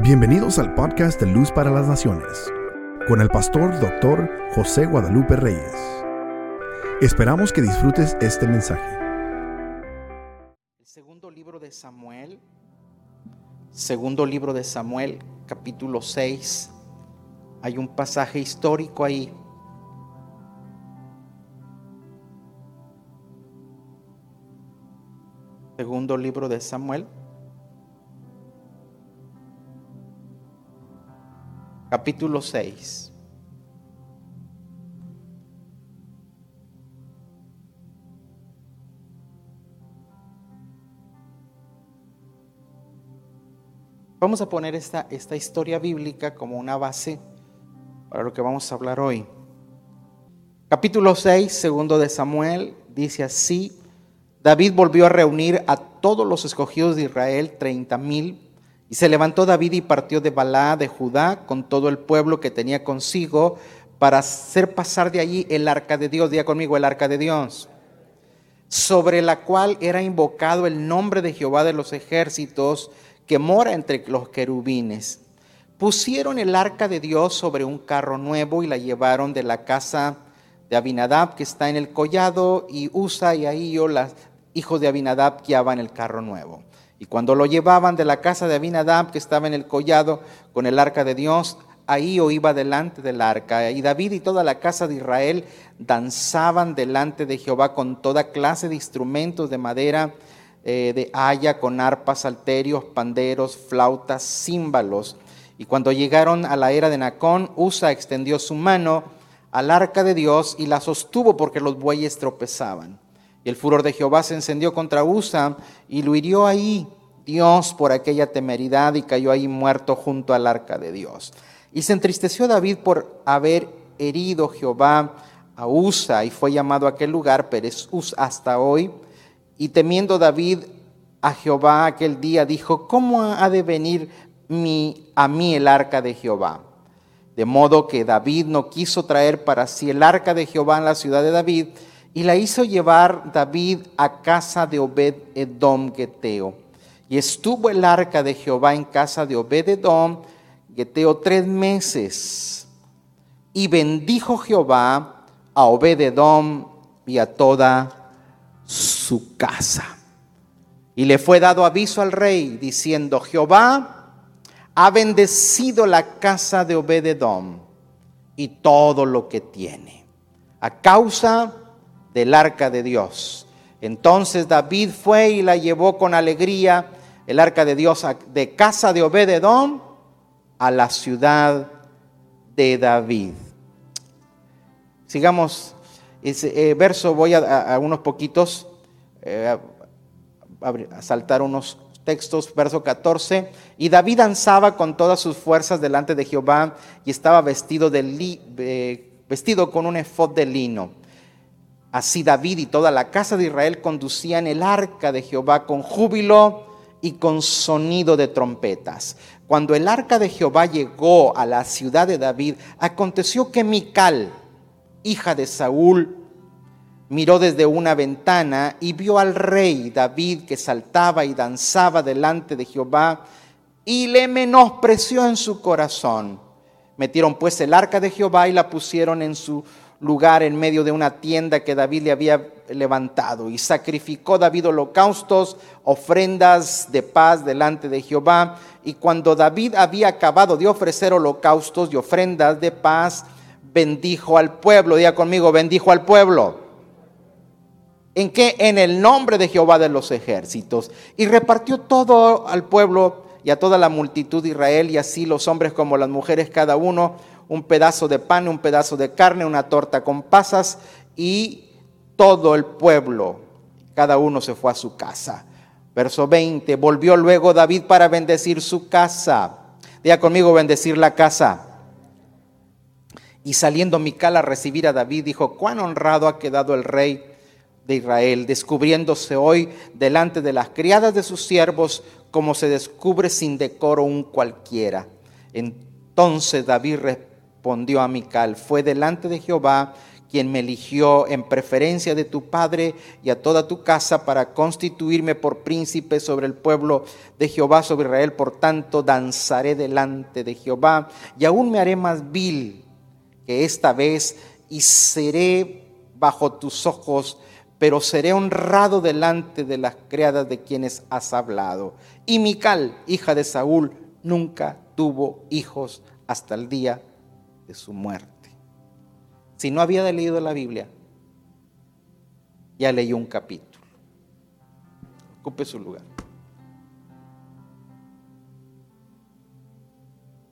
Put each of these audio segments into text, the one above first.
Bienvenidos al podcast de Luz para las Naciones, con el pastor Dr. José Guadalupe Reyes. Esperamos que disfrutes este mensaje. El segundo libro de Samuel, segundo libro de Samuel, capítulo 6, hay un pasaje histórico ahí. Segundo libro de Samuel. Capítulo 6. Vamos a poner esta, esta historia bíblica como una base para lo que vamos a hablar hoy. Capítulo 6, segundo de Samuel, dice así, David volvió a reunir a todos los escogidos de Israel, treinta mil y se levantó David y partió de Balá de Judá con todo el pueblo que tenía consigo para hacer pasar de allí el arca de Dios. Día conmigo, el arca de Dios. Sobre la cual era invocado el nombre de Jehová de los ejércitos que mora entre los querubines. Pusieron el arca de Dios sobre un carro nuevo y la llevaron de la casa de Abinadab que está en el collado y Usa y Ahío, hijos de Abinadab, guiaban el carro nuevo. Y cuando lo llevaban de la casa de Abinadab, que estaba en el collado con el arca de Dios, ahí o iba delante del arca. Y David y toda la casa de Israel danzaban delante de Jehová con toda clase de instrumentos de madera, eh, de haya, con arpas, salterios, panderos, flautas, címbalos. Y cuando llegaron a la era de Nacón, Usa extendió su mano al arca de Dios y la sostuvo porque los bueyes tropezaban. Y el furor de Jehová se encendió contra Usa y lo hirió ahí Dios por aquella temeridad y cayó ahí muerto junto al arca de Dios. Y se entristeció David por haber herido Jehová a Usa y fue llamado a aquel lugar Pérez hasta hoy. Y temiendo David a Jehová aquel día dijo, ¿cómo ha de venir a mí el arca de Jehová? De modo que David no quiso traer para sí el arca de Jehová en la ciudad de David, y la hizo llevar David a casa de Obed Edom Geteo. Y estuvo el arca de Jehová en casa de Obed Edom Geteo tres meses. Y bendijo Jehová a Obed Edom y a toda su casa. Y le fue dado aviso al rey diciendo, Jehová ha bendecido la casa de Obed Edom y todo lo que tiene, a causa del arca de Dios. Entonces David fue y la llevó con alegría, el arca de Dios, de casa de Obededón a la ciudad de David. Sigamos ese eh, verso, voy a, unos poquitos, eh, saltar unos textos, verso 14. Y David danzaba con todas sus fuerzas delante de Jehová y estaba vestido, de vestido con un efod de lino. Así David y toda la casa de Israel conducían el arca de Jehová con júbilo y con sonido de trompetas. Cuando el arca de Jehová llegó a la ciudad de David, aconteció que Mical, hija de Saúl, miró desde una ventana y vio al rey David que saltaba y danzaba delante de Jehová y le menospreció en su corazón. Metieron pues el arca de Jehová y la pusieron en su lugar en medio de una tienda que David le había levantado. Y sacrificó David holocaustos, ofrendas de paz delante de Jehová. Y cuando David había acabado de ofrecer holocaustos y ofrendas de paz, bendijo al pueblo. Diga conmigo, bendijo al pueblo. ¿En qué? En el nombre de Jehová de los ejércitos. Y repartió todo al pueblo y a toda la multitud de Israel, y así los hombres como las mujeres, cada uno un pedazo de pan, un pedazo de carne, una torta con pasas y todo el pueblo, cada uno se fue a su casa. Verso 20, volvió luego David para bendecir su casa. Diga conmigo, bendecir la casa. Y saliendo Mical a recibir a David, dijo, cuán honrado ha quedado el rey de Israel, descubriéndose hoy delante de las criadas de sus siervos, como se descubre sin decoro un cualquiera. Entonces David respondió a Mical, fue delante de Jehová quien me eligió en preferencia de tu padre y a toda tu casa para constituirme por príncipe sobre el pueblo de Jehová, sobre Israel. Por tanto, danzaré delante de Jehová y aún me haré más vil que esta vez y seré bajo tus ojos, pero seré honrado delante de las criadas de quienes has hablado. Y Mical, hija de Saúl, nunca tuvo hijos hasta el día su muerte. Si no había leído la Biblia, ya leyó un capítulo. Ocupe su lugar.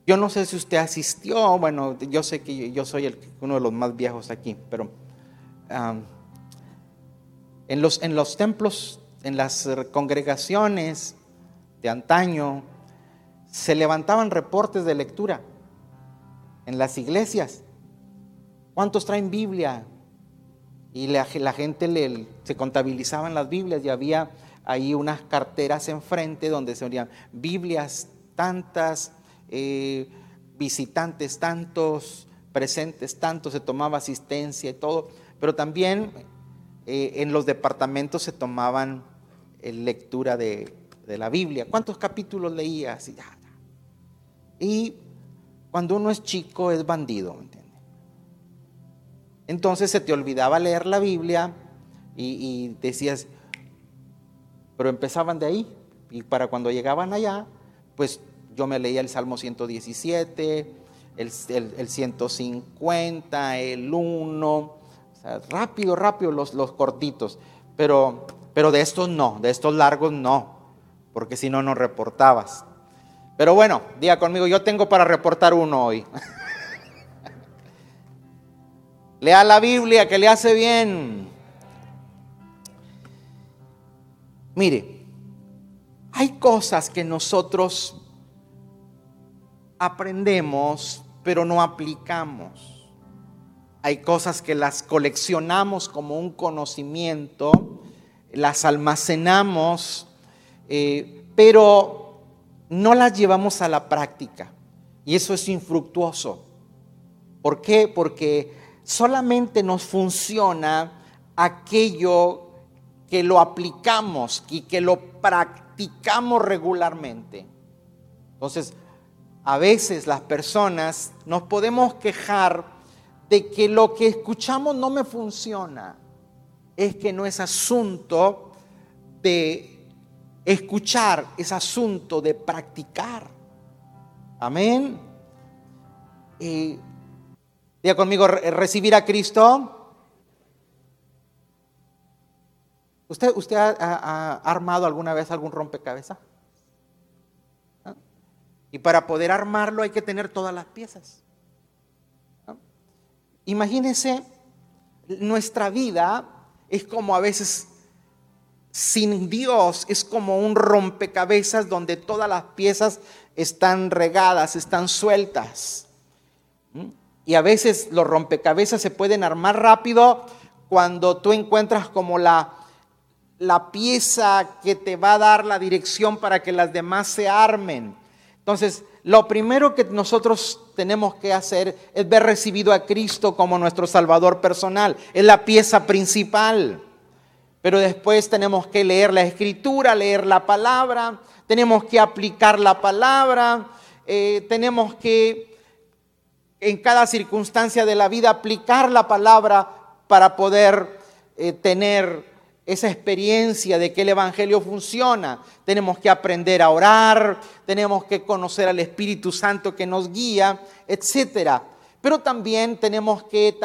Yo no sé si usted asistió, bueno, yo sé que yo soy uno de los más viejos aquí, pero en, los, en los templos, en las congregaciones de antaño, se levantaban reportes de lectura en las iglesias. ¿Cuántos traen Biblia? Y la, gente le, se contabilizaba en las Biblias y había ahí unas carteras enfrente donde se veían Biblias tantas, eh, visitantes tantos, presentes tantos, se tomaba asistencia y todo, pero también eh, en los departamentos se tomaban eh, lectura de, de, la Biblia. ¿Cuántos capítulos leías? Y, y cuando uno es chico es bandido, entonces se te olvidaba leer la Biblia y, decías, pero empezaban de ahí. Y para cuando llegaban allá, pues yo me leía el Salmo 117, el, el, 150, el 1, o sea, rápido, rápido los, los cortitos. Pero, pero de estos no, de estos largos no, porque si no, no reportabas. Pero bueno, diga conmigo, yo tengo para reportar uno hoy. Lea la Biblia que le hace bien. Mire, hay cosas que nosotros aprendemos pero no aplicamos. Hay cosas que las coleccionamos como un conocimiento, las almacenamos, eh, pero no las llevamos a la práctica. Y eso es infructuoso. ¿Por qué? Porque solamente nos funciona aquello que lo aplicamos y que lo practicamos regularmente. Entonces, a veces las personas nos podemos quejar de que lo que escuchamos no me funciona. Es que no es asunto de escuchar, es asunto de practicar. Amén. Y Diga conmigo, recibir a Cristo. ¿Usted, usted ha, armado alguna vez algún rompecabezas? Y para poder armarlo hay que tener todas las piezas. ¿Ah? Imagínense, nuestra vida es como a veces sin Dios, es como un rompecabezas donde todas las piezas están regadas, están sueltas. ¿Mm? Y a veces los rompecabezas se pueden armar rápido cuando tú encuentras como la, la pieza que te va a dar la dirección para que las demás se armen. Entonces, lo primero que nosotros tenemos que hacer es ver recibido a Cristo como nuestro Salvador personal. Es la pieza principal. Pero después tenemos que leer la escritura, leer la palabra, tenemos que aplicar la palabra, eh, tenemos que en cada circunstancia de la vida aplicar la palabra para poder eh, tener esa experiencia de que el Evangelio funciona. Tenemos que aprender a orar, tenemos que conocer al Espíritu Santo que nos guía, etc. Pero también tenemos que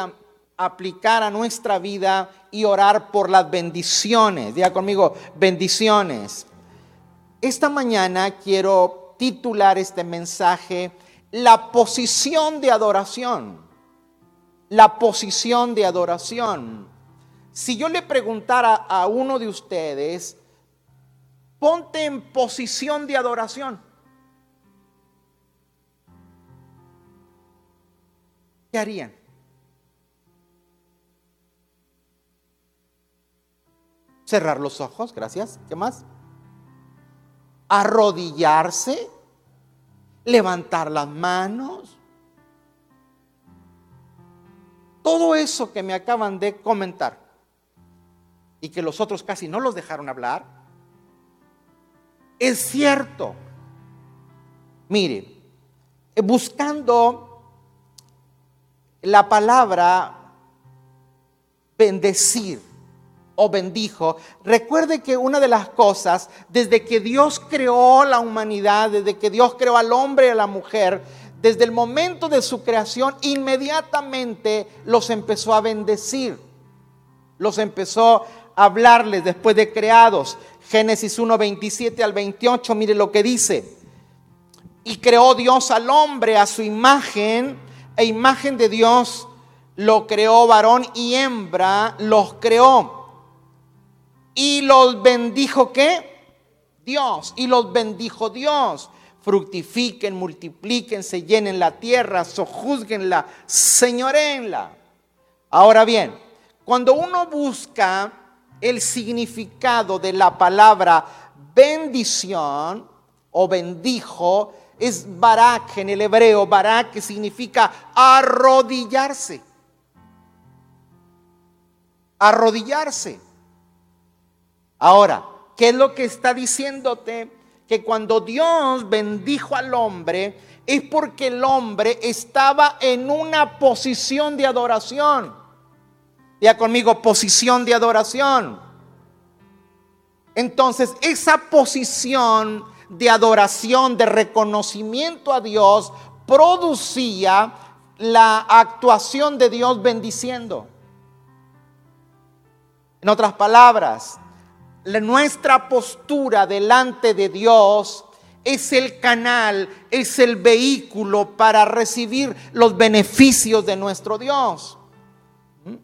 aplicar a nuestra vida y orar por las bendiciones. Diga conmigo, bendiciones. Esta mañana quiero titular este mensaje la posición de adoración. La posición de adoración. Si yo le preguntara a uno de ustedes, ponte en posición de adoración. ¿Qué harían? Cerrar los ojos, gracias. ¿Qué más? Arrodillarse levantar las manos. todo eso que me acaban de comentar y que los otros casi no los dejaron hablar, es cierto. Mire, buscando la palabra bendecir o bendijo, recuerde que una de las cosas, desde que Dios creó la humanidad, desde que Dios creó al hombre y a la mujer, desde el momento de su creación, inmediatamente los empezó a bendecir. Los empezó a hablarles después de creados. Génesis 1, 27 al 28, mire lo que dice. Y creó Dios al hombre a su imagen, e imagen de Dios lo creó varón y hembra, los creó. Y los bendijo qué? Dios. Y los bendijo Dios. Fructifiquen, multipliquen, se llenen la tierra, sojuzguenla, señorenla. Ahora bien, cuando uno busca el significado de la palabra bendición o bendijo, es barak en el hebreo, barak que significa arrodillarse. Arrodillarse. Ahora, ¿qué es lo que está diciéndote? Que cuando Dios bendijo al hombre, es porque el hombre estaba en una posición de adoración. Ya conmigo, posición de adoración. Entonces, esa posición de adoración, de reconocimiento a Dios, producía la actuación de Dios bendiciendo. En otras palabras, nuestra postura delante de Dios es el canal, es el vehículo para recibir los beneficios de nuestro Dios. ¿Mm?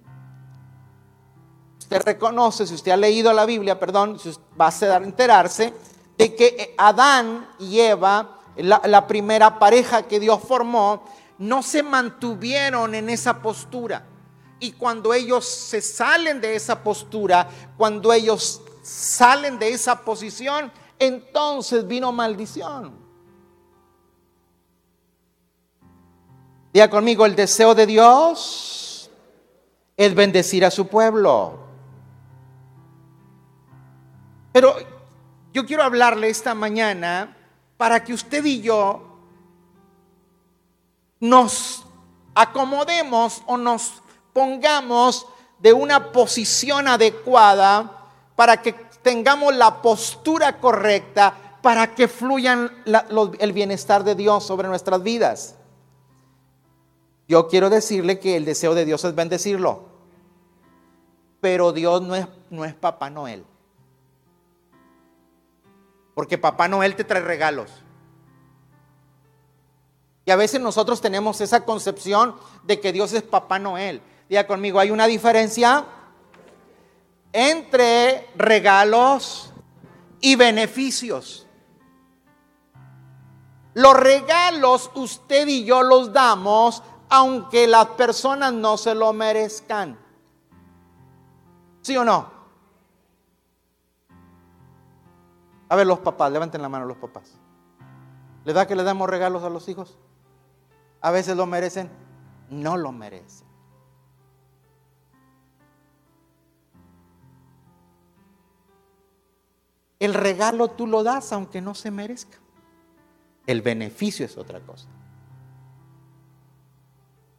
Usted reconoce, si usted ha leído la Biblia, perdón, va a enterarse de que Adán y Eva, la, la primera pareja que Dios formó, no se mantuvieron en esa postura. Y cuando ellos se salen de esa postura, cuando ellos salen de esa posición, entonces vino maldición. Diga conmigo, el deseo de Dios es bendecir a su pueblo. Pero yo quiero hablarle esta mañana para que usted y yo nos acomodemos o nos pongamos de una posición adecuada para que tengamos la postura correcta, para que fluyan el bienestar de Dios sobre nuestras vidas. Yo quiero decirle que el deseo de Dios es bendecirlo, pero Dios no es, no es Papá Noel. Porque Papá Noel te trae regalos. Y a veces nosotros tenemos esa concepción de que Dios es Papá Noel. Diga conmigo, hay una diferencia entre regalos y beneficios. Los regalos usted y yo los damos aunque las personas no se lo merezcan. ¿Sí o no? A ver, los papás, levanten la mano los papás. ¿Le da que le damos regalos a los hijos? A veces lo merecen, no lo merecen. El regalo tú lo das aunque no se merezca. El beneficio es otra cosa.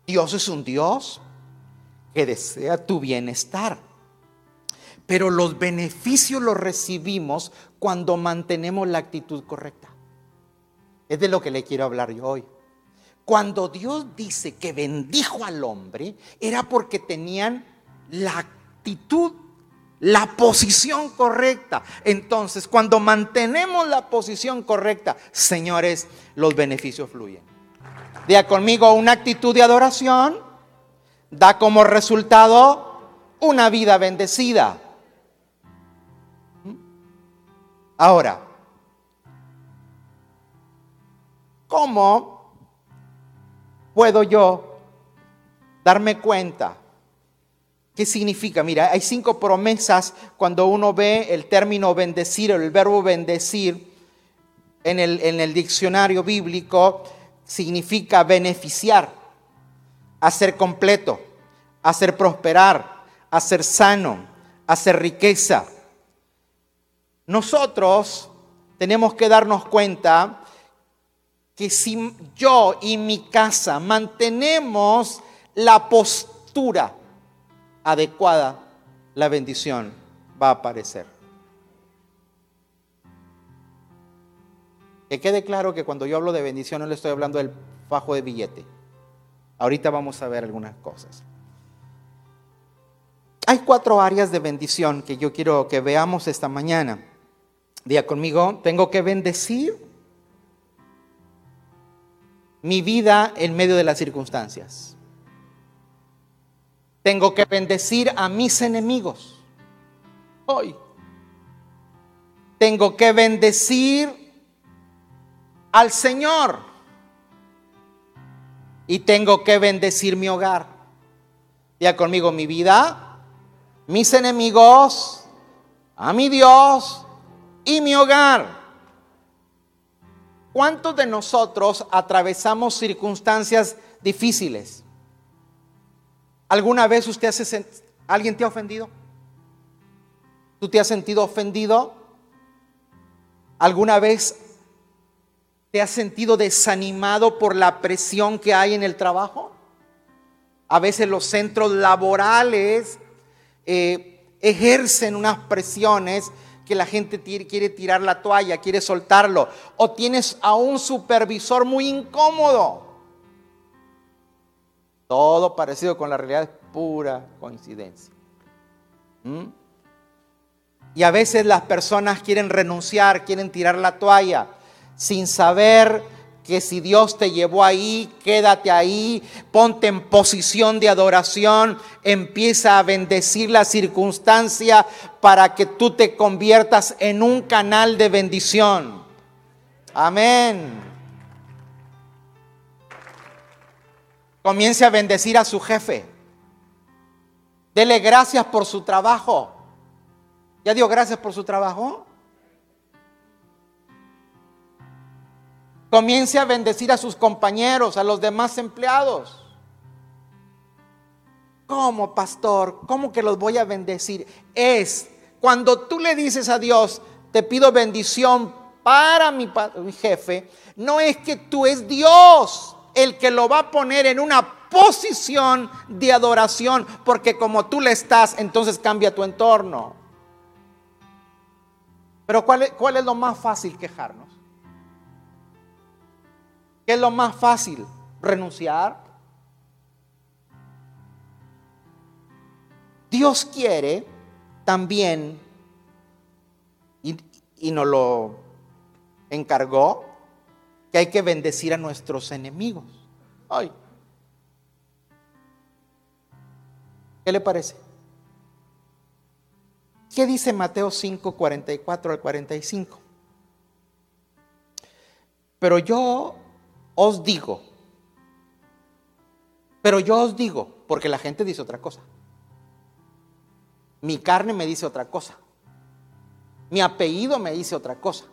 Dios es un Dios que desea tu bienestar. Pero los beneficios los recibimos cuando mantenemos la actitud correcta. Es de lo que le quiero hablar yo hoy. Cuando Dios dice que bendijo al hombre, era porque tenían la actitud la posición correcta. Entonces, cuando mantenemos la posición correcta, señores, los beneficios fluyen. Diga conmigo, una actitud de adoración da como resultado una vida bendecida. Ahora, ¿cómo puedo yo darme cuenta ¿Qué significa? Mira, hay cinco promesas cuando uno ve el término bendecir o el verbo bendecir en el, en el diccionario bíblico, significa beneficiar, hacer completo, hacer prosperar, hacer sano, hacer riqueza. Nosotros tenemos que darnos cuenta que si yo y mi casa mantenemos la postura adecuada, la bendición va a aparecer. Que quede claro que cuando yo hablo de bendición no le estoy hablando del fajo de billete. Ahorita vamos a ver algunas cosas. Hay cuatro áreas de bendición que yo quiero que veamos esta mañana. Día conmigo, tengo que bendecir mi vida en medio de las circunstancias. Tengo que bendecir a mis enemigos. Hoy. Tengo que bendecir al Señor. Y tengo que bendecir mi hogar. Ya conmigo mi vida, mis enemigos, a mi Dios y mi hogar. ¿Cuántos de nosotros atravesamos circunstancias difíciles? ¿Alguna vez usted hace, alguien te ha ofendido? ¿Tú te has sentido ofendido? ¿Alguna vez te has sentido desanimado por la presión que hay en el trabajo? A veces los centros laborales eh, ejercen unas presiones que la gente quiere tirar la toalla, quiere soltarlo. O tienes a un supervisor muy incómodo. Todo parecido con la realidad es pura coincidencia. ¿Mm? Y a veces las personas quieren renunciar, quieren tirar la toalla, sin saber que si Dios te llevó ahí, quédate ahí, ponte en posición de adoración, empieza a bendecir la circunstancia para que tú te conviertas en un canal de bendición. Amén. Comience a bendecir a su jefe. Dele gracias por su trabajo. ¿Ya dio gracias por su trabajo? Comience a bendecir a sus compañeros, a los demás empleados. ¿Cómo, pastor? ¿Cómo que los voy a bendecir? Es cuando tú le dices a Dios, te pido bendición para mi, jefe, no es que tú es Dios el que lo va a poner en una posición de adoración, porque como tú le estás, entonces cambia tu entorno. Pero ¿cuál es lo más fácil quejarnos? ¿Qué es lo más fácil? Renunciar. Dios quiere también, y, nos lo encargó, que hay que bendecir a nuestros enemigos. Ay. ¿Qué le parece? ¿Qué dice Mateo 5, 44 al 45? Pero yo os digo, pero yo os digo, porque la gente dice otra cosa. Mi carne me dice otra cosa. Mi apellido me dice otra cosa.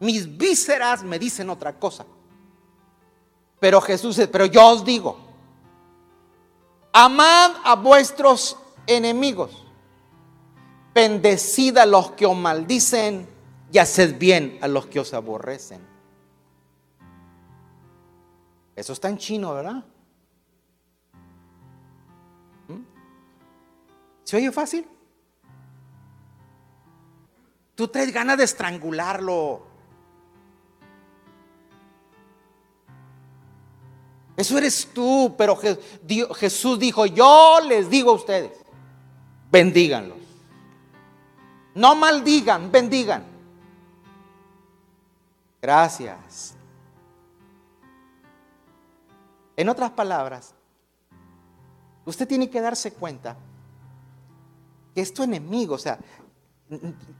Mis vísceras me dicen otra cosa. Pero Jesús pero yo os digo, amad a vuestros enemigos, bendecid a los que os maldicen y haced bien a los que os aborrecen. Eso está en chino, ¿verdad? ¿Mm? ¿Se oye fácil? Tú traes ganas de estrangularlo. Eso eres tú, pero Jesús dijo, yo les digo a ustedes, bendíganlos. No maldigan, bendigan. Gracias. En otras palabras, usted tiene que darse cuenta que es tu enemigo. O sea,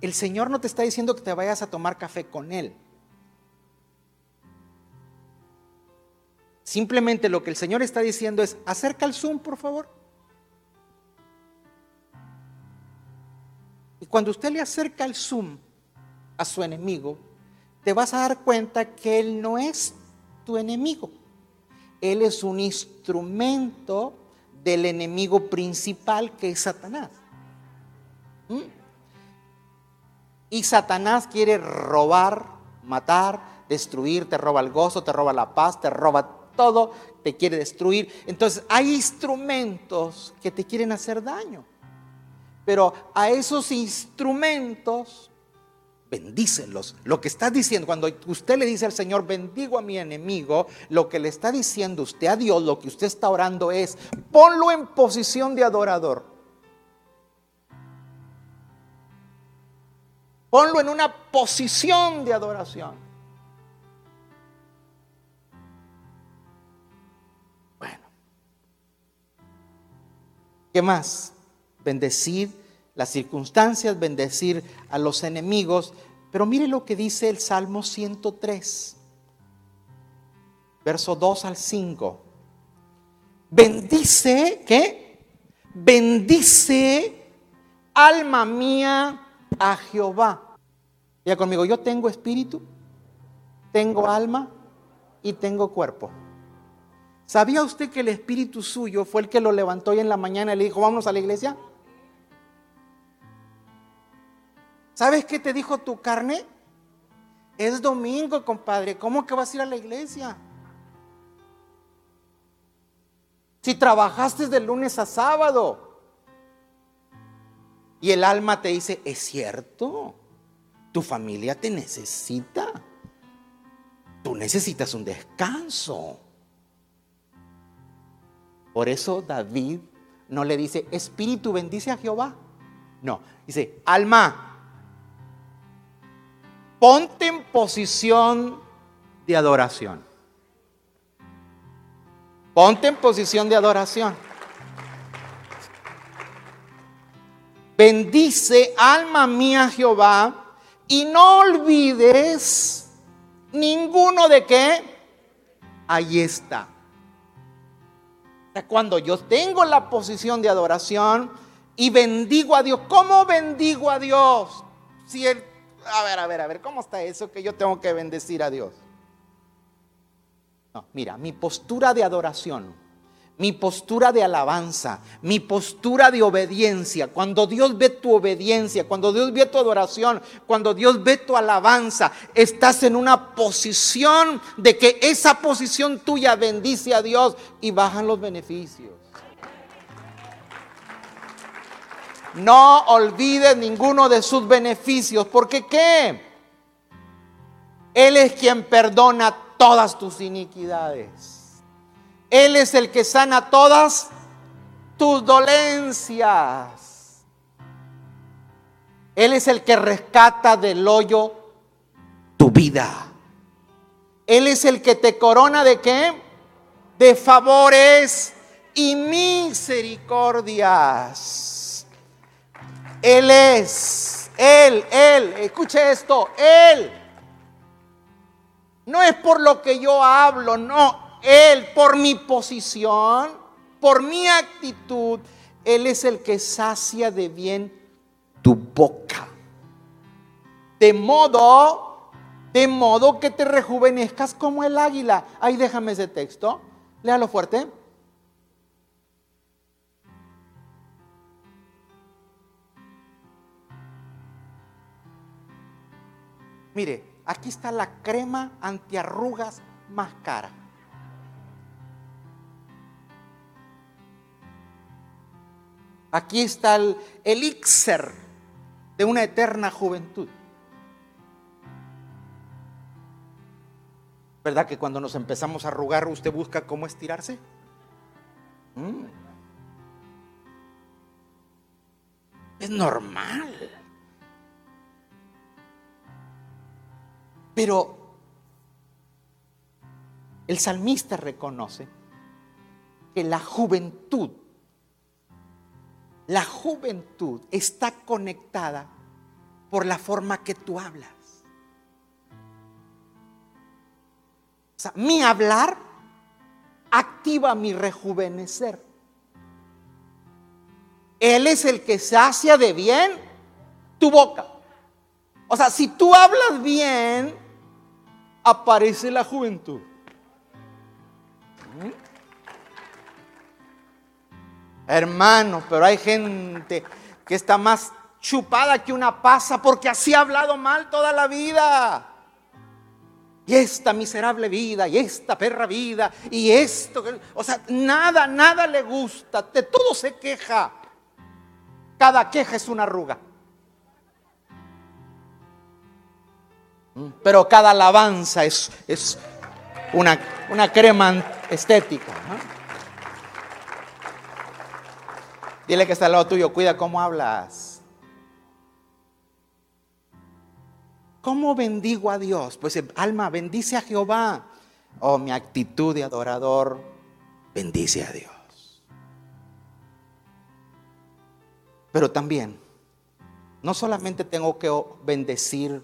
el Señor no te está diciendo que te vayas a tomar café con Él. Simplemente lo que el Señor está diciendo es, acerca el Zoom, por favor. Y cuando usted le acerca el Zoom a su enemigo, te vas a dar cuenta que Él no es tu enemigo. Él es un instrumento del enemigo principal que es Satanás. ¿Mm? Y Satanás quiere robar, matar, destruir, te roba el gozo, te roba la paz, te roba todo, te quiere destruir. Entonces hay instrumentos que te quieren hacer daño. Pero a esos instrumentos, bendícelos. Lo que está diciendo, cuando usted le dice al Señor, bendigo a mi enemigo, lo que le está diciendo usted a Dios, lo que usted está orando es, ponlo en posición de adorador. Ponlo en una posición de adoración. ¿Qué más? Bendecir las circunstancias, bendecir a los enemigos. Pero mire lo que dice el Salmo 103, verso 2 al 5. Bendice, ¿qué? Bendice, alma mía, a Jehová. Ya conmigo, yo tengo espíritu, tengo alma y tengo cuerpo. ¿Sabía usted que el espíritu suyo fue el que lo levantó y en la mañana le dijo, vámonos a la iglesia? ¿Sabes qué te dijo tu carne? Es domingo, compadre. ¿Cómo que vas a ir a la iglesia? Si trabajaste de lunes a sábado. Y el alma te dice, es cierto, tu familia te necesita. Tú necesitas un descanso. Por eso David no le dice, espíritu bendice a Jehová. No, dice, alma, ponte en posición de adoración. Ponte en posición de adoración. Bendice, alma mía, Jehová, y no olvides ninguno de qué. Ahí está. Cuando yo tengo la posición de adoración y bendigo a Dios, ¿cómo bendigo a Dios? Si el a ver, a ver, a ver, ¿cómo está eso que yo tengo que bendecir a Dios? No, mira, mi postura de adoración, mi postura de alabanza, mi postura de obediencia, cuando Dios ve tu obediencia, cuando Dios ve tu adoración, cuando Dios ve tu alabanza, estás en una posición de que esa posición tuya bendice a Dios y bajan los beneficios. No olvides ninguno de sus beneficios, porque ¿qué? Él es quien perdona todas tus iniquidades. Él es el que sana todas tus dolencias. Él es el que rescata del hoyo tu vida. Él es el que te corona de qué? De favores y misericordias. Él es, Él, Él, escuche esto, Él. No es por lo que yo hablo, no, Él, por mi posición, por mi actitud, Él es el que sacia de bien tu boca. De modo, de modo que te rejuvenezcas como el águila. Ahí déjame ese texto, léalo fuerte. Mire, aquí está la crema antiarrugas más cara. Aquí está el elixir de una eterna juventud. ¿Verdad que cuando nos empezamos a arrugar usted busca cómo estirarse? Mm. Es normal. Pero el salmista reconoce que la juventud, la juventud está conectada por la forma que tú hablas. O sea, mi hablar activa mi rejuvenecer. Él es el que sacia de bien tu boca. O sea, si tú hablas bien, aparece la juventud. Hermano, pero hay gente que está más chupada que una pasa porque así ha hablado mal toda la vida. Y esta miserable vida, y esta perra vida, y esto, o sea, nada, nada le gusta, de todo se queja. Cada queja es una arruga. Pero cada alabanza es, es una, una crema estética. Dile que está al lado tuyo, cuida cómo hablas. ¿Cómo bendigo a Dios? Pues alma, bendice a Jehová. Oh, mi actitud de adorador, bendice a Dios. Pero también, no solamente tengo que bendecir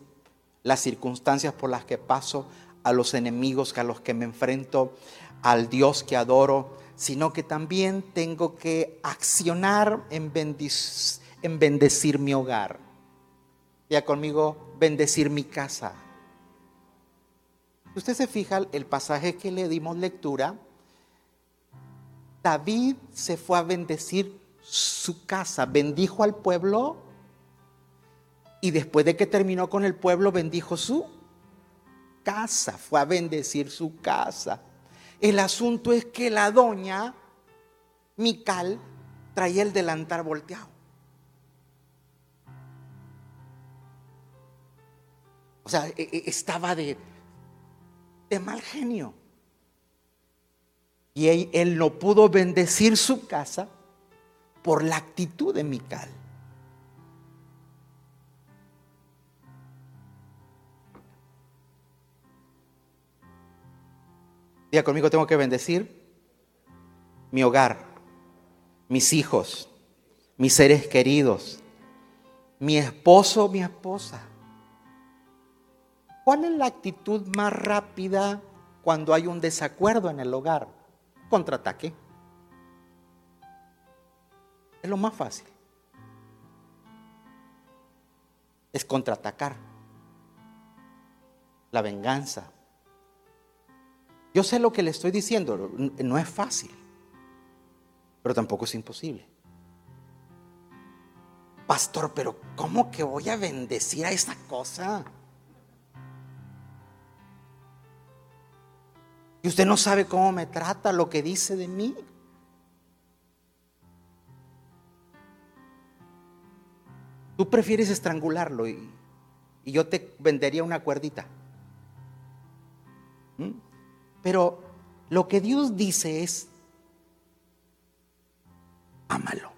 las circunstancias por las que paso, a los enemigos a los que me enfrento, al Dios que adoro, sino que también tengo que accionar en, en bendecir mi hogar. Ya conmigo, bendecir mi casa. Usted se fija el pasaje que le dimos lectura. David se fue a bendecir su casa, bendijo al pueblo y después de que terminó con el pueblo bendijo su casa, fue a bendecir su casa. El asunto es que la doña Mical traía el delantar volteado. O sea, e, e, estaba de, de mal genio. Y él, no pudo bendecir su casa por la actitud de Mical. Diga conmigo, tengo que bendecir mi hogar, mis hijos, mis seres queridos, mi esposo, mi esposa ¿Cuál es la actitud más rápida cuando hay un desacuerdo en el hogar? Contraataque. Es lo más fácil. Es contraatacar. La venganza. Yo sé lo que le estoy diciendo, no es fácil, pero tampoco es imposible. Pastor, pero ¿cómo que voy a bendecir a esa cosa? Y usted no sabe cómo me trata, lo que dice de mí. Tú prefieres estrangularlo y, yo te vendería una cuerdita. ¿Mm? Pero lo que Dios dice es, ámalo,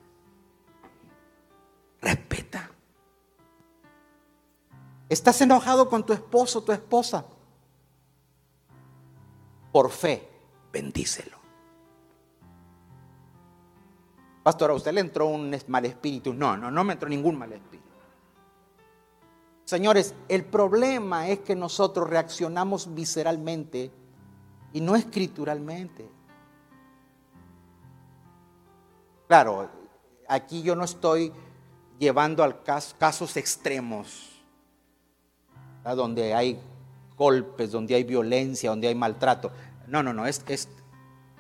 respeta. ¿Estás enojado con tu esposo, tu esposa? por fe, bendícelo. Pastor, ¿a usted le entró un mal espíritu? No, no, no me entró ningún mal espíritu. Señores, el problema es que nosotros reaccionamos visceralmente y no escrituralmente. Claro, aquí yo no estoy llevando al casos extremos, donde hay golpes, donde hay violencia, donde hay maltrato. No, no, no,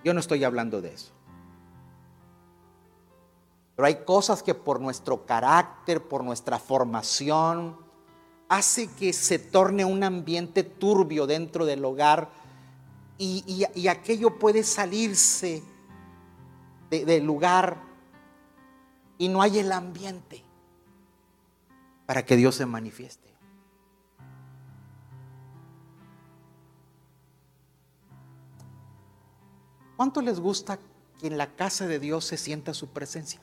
yo no estoy hablando de eso. Pero hay cosas que por nuestro carácter, por nuestra formación, hace que se torne un ambiente turbio dentro del hogar y, aquello puede salirse del lugar y no hay el ambiente para que Dios se manifieste. ¿Cuánto les gusta que en la casa de Dios se sienta su presencia?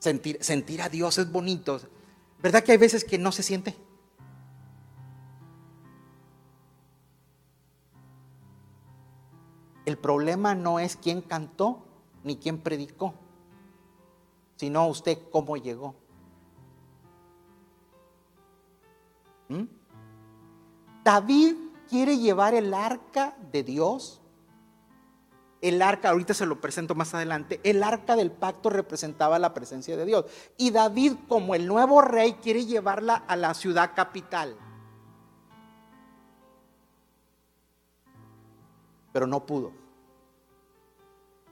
Sentir, sentir a Dios es bonito. ¿Verdad que hay veces que no se siente? El problema no es quién cantó ni quién predicó, sino usted cómo llegó. ¿Mm? David quiere llevar el arca de Dios el arca, ahorita se lo presento más adelante, el arca del pacto representaba la presencia de Dios. Y David, como el nuevo rey, quiere llevarla a la ciudad capital. Pero no pudo.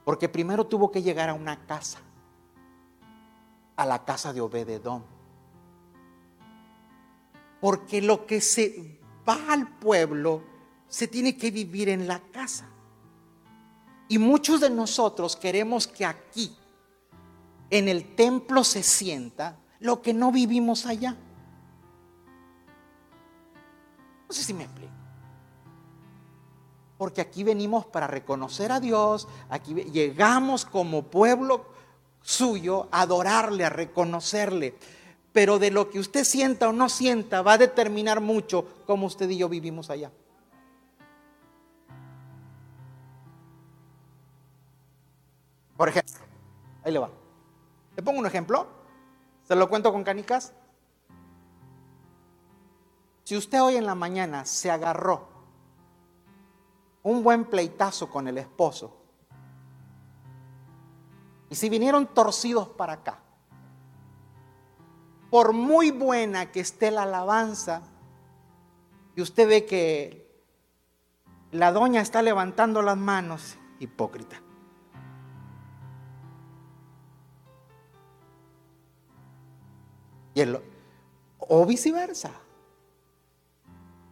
Porque primero tuvo que llegar a una casa, a la casa de Obededón. Porque lo que se va al pueblo se tiene que vivir en la casa. Y muchos de nosotros queremos que aquí, en el templo, se sienta lo que no vivimos allá. No sé si me explico. Porque aquí venimos para reconocer a Dios, aquí llegamos como pueblo suyo a adorarle, a reconocerle. Pero de lo que usted sienta o no sienta va a determinar mucho cómo usted y yo vivimos allá. Por ejemplo, ahí le va. Le pongo un ejemplo. Se lo cuento con canicas. Si usted hoy en la mañana se agarró un buen pleitazo con el esposo, y si vinieron torcidos para acá, por muy buena que esté la alabanza, y usted ve que la doña está levantando las manos, hipócrita. o viceversa.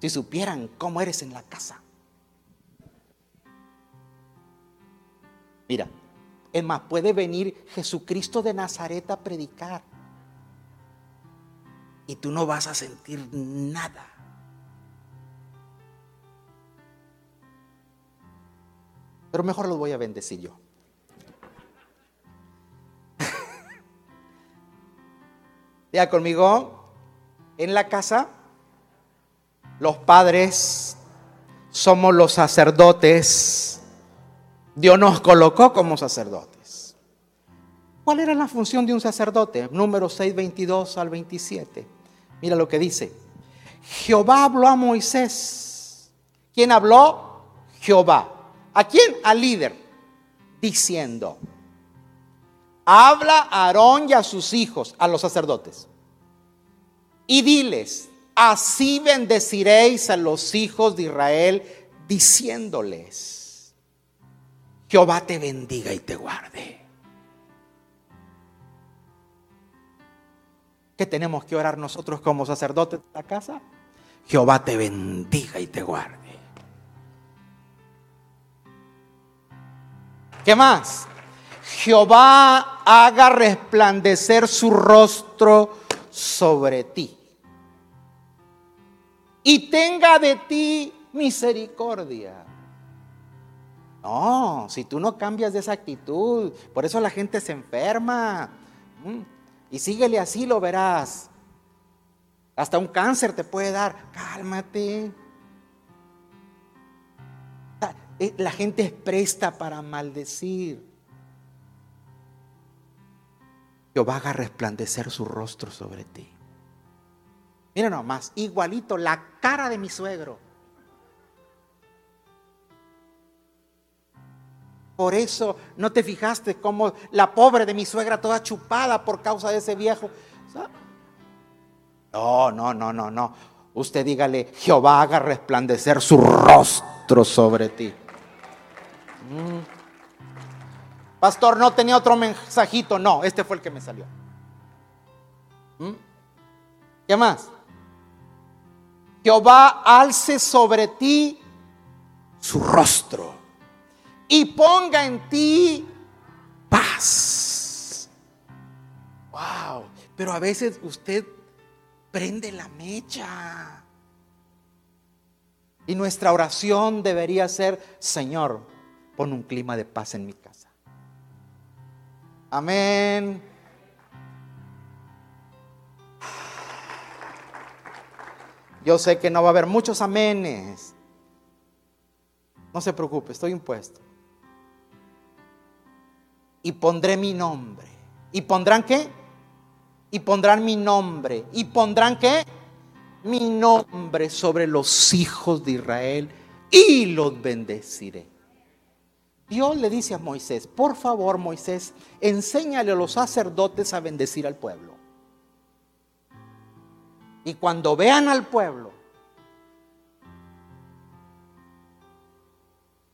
Si supieran cómo eres en la casa. Mira, es más, puede venir Jesucristo de Nazaret a predicar. Y tú no vas a sentir nada. Pero mejor los voy a bendecir yo. Ya conmigo, en la casa, los padres somos los sacerdotes. Dios nos colocó como sacerdotes. ¿Cuál era la función de un sacerdote? Número 6, 22 al 27. Mira lo que dice. Jehová habló a Moisés. ¿Quién habló? Jehová. ¿A quién? Al líder. Diciendo, habla a Aarón y a sus hijos, a los sacerdotes, y diles, así bendeciréis a los hijos de Israel, diciéndoles, Jehová te bendiga y te guarde. ¿Qué tenemos que orar nosotros como sacerdotes de la casa? Jehová te bendiga y te guarde. ¿Qué más? Jehová haga resplandecer su rostro sobre ti y tenga de ti misericordia. No, si tú no cambias de esa actitud, por eso la gente se enferma. Y síguele así, lo verás. Hasta un cáncer te puede dar. Cálmate. Eh, la gente es presta para maldecir. Jehová haga resplandecer su rostro sobre ti. Mira nomás, igualito la cara de mi suegro. Por eso no te fijaste como la pobre de mi suegra toda chupada por causa de ese viejo. No, no, no, no, no. Usted dígale, Jehová haga resplandecer su rostro sobre ti. Mm. Pastor, no tenía otro mensajito. No, este fue el que me salió. ¿Mm? ¿Qué más? Jehová alce sobre ti su rostro y ponga en ti paz. Wow, pero a veces usted prende la mecha. Y nuestra oración debería ser, Señor, pon un clima de paz en mi casa. Amén. Yo sé que no va a haber muchos amenes. No se preocupe, estoy impuesto. Y pondré mi nombre. ¿Y pondrán qué? Y pondrán mi nombre. ¿Y pondrán qué? Mi nombre sobre los hijos de Israel y los bendeciré. Dios le dice a Moisés, por favor Moisés, enséñale a los sacerdotes a bendecir al pueblo. Y cuando vean al pueblo,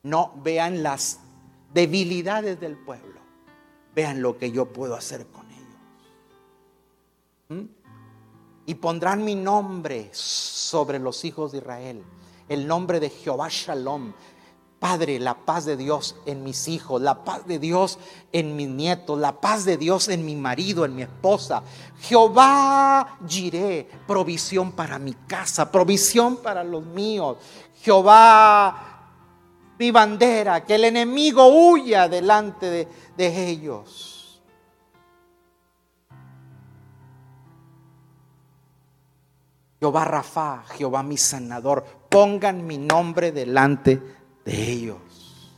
no vean las debilidades del pueblo. Vean lo que yo puedo hacer con ellos. ¿Mm? Y pondrán mi nombre sobre los hijos de Israel, el nombre de Jehová Shalom, Padre, la paz de Dios en mis hijos, la paz de Dios en mis nietos, la paz de Dios en mi marido, en mi esposa. Jehová giré, provisión para mi casa, provisión para los míos. Jehová, mi bandera, que el enemigo huya delante de, de ellos. Jehová Rafa, Jehová mi sanador, pongan mi nombre delante de ellos.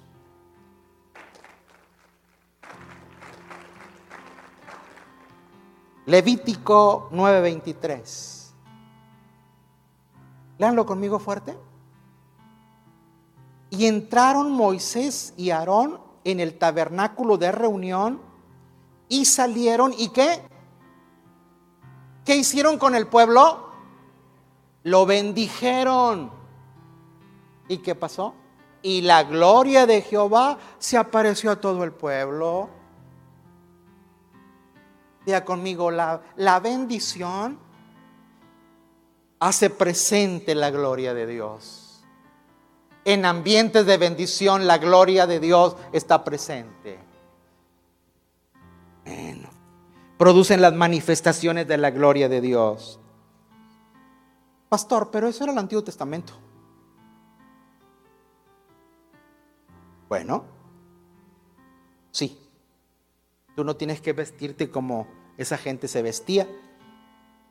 Levítico 9:23. Leanlo conmigo fuerte. Y entraron Moisés y Aarón en el tabernáculo de reunión y salieron y qué? ¿Qué hicieron con el pueblo? Lo bendijeron. ¿Y qué pasó? y la gloria de Jehová se apareció a todo el pueblo. Diga conmigo, la, la bendición hace presente la gloria de Dios. En ambientes de bendición la gloria de Dios está presente. Bueno, producen las manifestaciones de la gloria de Dios. Pastor, pero eso era el Antiguo Testamento. Bueno, sí, tú no tienes que vestirte como esa gente se vestía.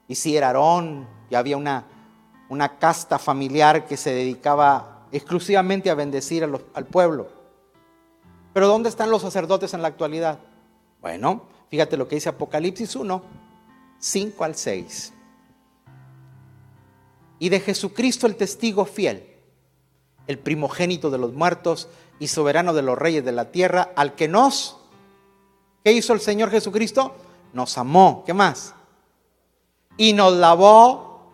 Y si era Aarón, ya había una, una casta familiar que se dedicaba exclusivamente a bendecir al pueblo. Pero ¿dónde están los sacerdotes en la actualidad? Bueno, fíjate lo que dice Apocalipsis 1, 5 al 6. Y de Jesucristo el testigo fiel, el primogénito de los muertos y soberano de los reyes de la tierra, al que nos, ¿qué hizo el Señor Jesucristo? Nos amó, ¿qué más? Y nos lavó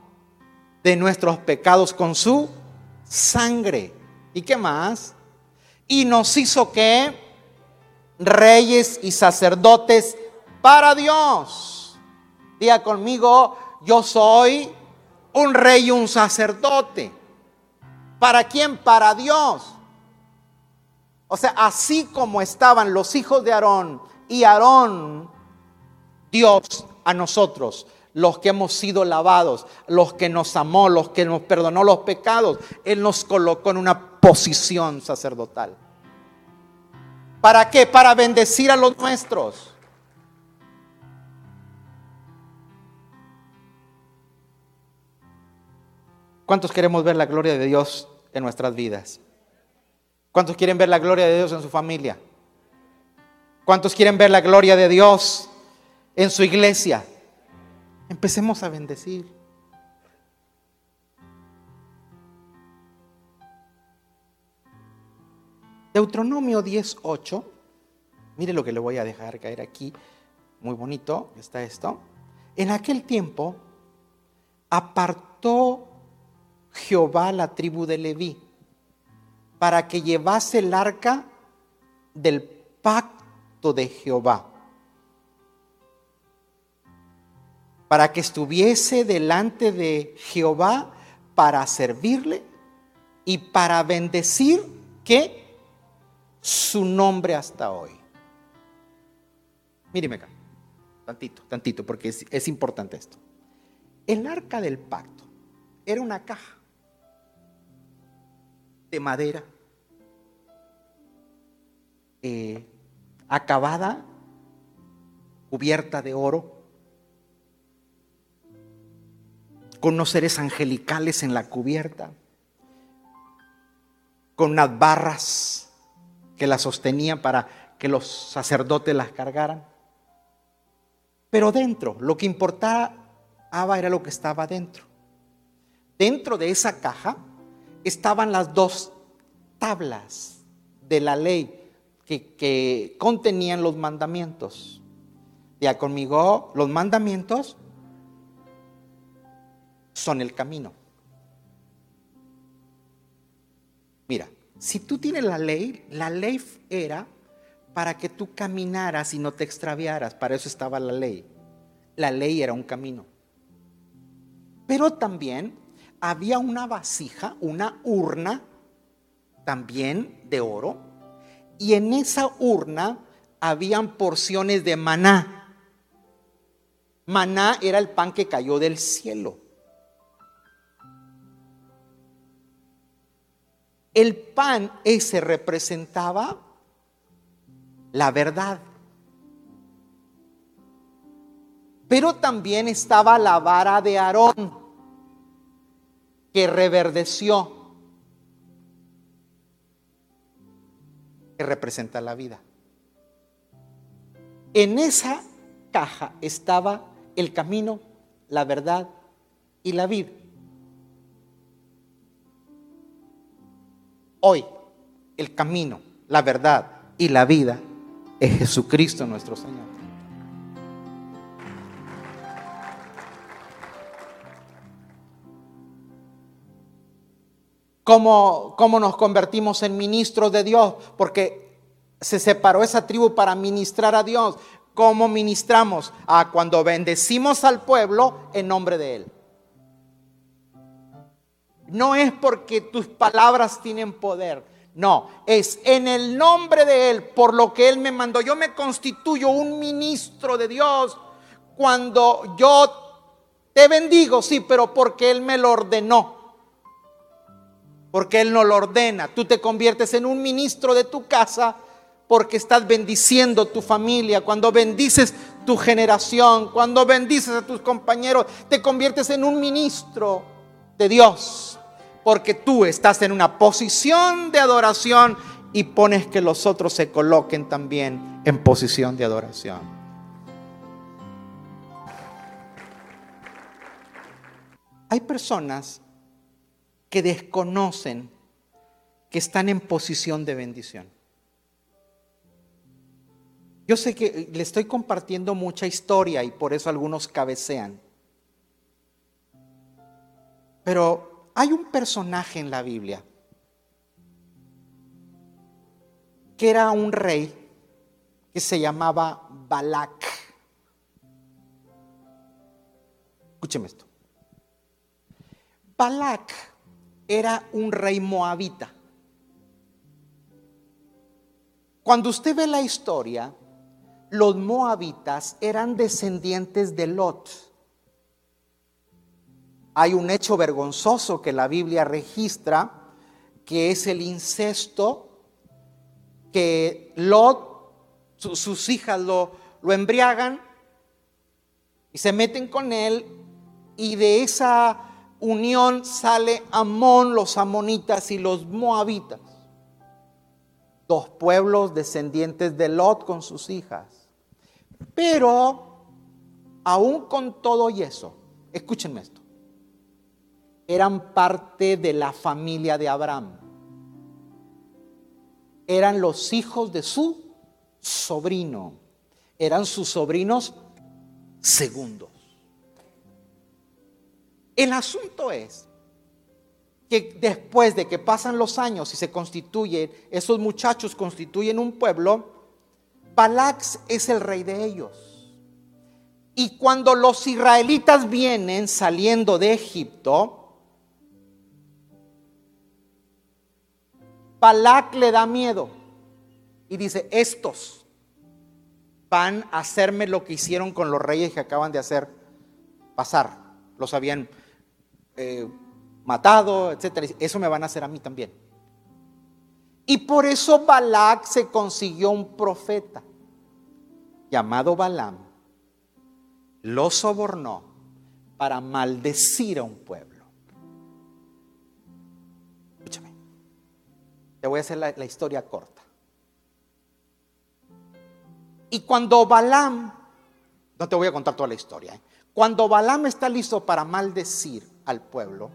de nuestros pecados con su sangre. ¿Y qué más? Y nos hizo que reyes y sacerdotes para Dios. Diga conmigo, yo soy un rey y un sacerdote. ¿Para quién? Para Dios. O sea, así como estaban los hijos de Aarón y Aarón, Dios a nosotros, los que hemos sido lavados, los que nos amó, los que nos perdonó los pecados, Él nos colocó en una posición sacerdotal. ¿Para qué? Para bendecir a los nuestros. ¿Cuántos queremos ver la gloria de Dios en nuestras vidas? ¿Cuántos quieren ver la gloria de Dios en su familia? ¿Cuántos quieren ver la gloria de Dios en su iglesia? Empecemos a bendecir. Deuteronomio 10:8. Mire lo que le voy a dejar caer aquí. Muy bonito está esto. En aquel tiempo apartó Jehová la tribu de Leví para que llevase el arca del pacto de Jehová, para que estuviese delante de Jehová para servirle y para bendecir que su nombre hasta hoy. Míreme acá, tantito, tantito, porque es, importante esto. El arca del pacto era una caja de madera, eh, acabada, cubierta de oro, con unos seres angelicales en la cubierta, con unas barras que la sostenían para que los sacerdotes las cargaran. Pero dentro, lo que importaba era lo que estaba dentro. Dentro de esa caja estaban las dos tablas de la ley que, contenían los mandamientos. Ya conmigo, los mandamientos son el camino. Mira, si tú tienes la ley, la ley era para que tú caminaras y no te extraviaras. Para eso estaba la ley. La ley era un camino. Pero también había una vasija, una urna, también de oro, y en esa urna habían porciones de maná. Maná era el pan que cayó del cielo. El pan ese representaba la verdad. Pero también estaba la vara de Aarón que reverdeció, que representa la vida. En esa caja estaba el camino, la verdad y la vida. Hoy, el camino, la verdad y la vida es Jesucristo nuestro Señor. ¿Cómo, ¿Cómo, nos convertimos en ministros de Dios? Porque se separó esa tribu para ministrar a Dios. ¿Cómo ministramos? Ah, cuando bendecimos al pueblo en nombre de Él. No es porque tus palabras tienen poder. No, es en el nombre de Él, por lo que Él me mandó. Yo me constituyo un ministro de Dios cuando yo te bendigo, sí, pero porque Él me lo ordenó. Porque Él no lo ordena. Tú te conviertes en un ministro de tu casa porque estás bendiciendo tu familia. Cuando bendices tu generación, cuando bendices a tus compañeros, te conviertes en un ministro de Dios porque tú estás en una posición de adoración y pones que los otros se coloquen también en posición de adoración. Hay personas que desconocen que están en posición de bendición. Yo sé que le estoy compartiendo mucha historia y por eso algunos cabecean. Pero hay un personaje en la Biblia que era un rey que se llamaba Balak. Escúcheme esto. Balak era un rey moabita. Cuando usted ve la historia, los moabitas eran descendientes de Lot hay un hecho vergonzoso que la Biblia registra, que es el incesto, que Lot, sus hijas lo, lo embriagan y se meten con él y de esa unión sale Amón, los amonitas y los moabitas. Dos pueblos descendientes de Lot con sus hijas. Pero, aún con todo y eso, escúchenme esto eran parte de la familia de Abraham. Eran los hijos de su sobrino. Eran sus sobrinos segundos. El asunto es que después de que pasan los años y se constituyen, esos muchachos constituyen un pueblo, Balax es el rey de ellos. Y cuando los israelitas vienen saliendo de Egipto, Balak le da miedo y dice, estos van a hacerme lo que hicieron con los reyes que acaban de hacer pasar. Los habían eh, matado, etc. Eso me van a hacer a mí también. Y por eso Balak se consiguió un profeta llamado Balaam. Lo sobornó para maldecir a un pueblo. Te voy a hacer la, historia corta. Y cuando Balaam, no te voy a contar toda la historia, ¿eh? cuando Balaam está listo para maldecir al pueblo,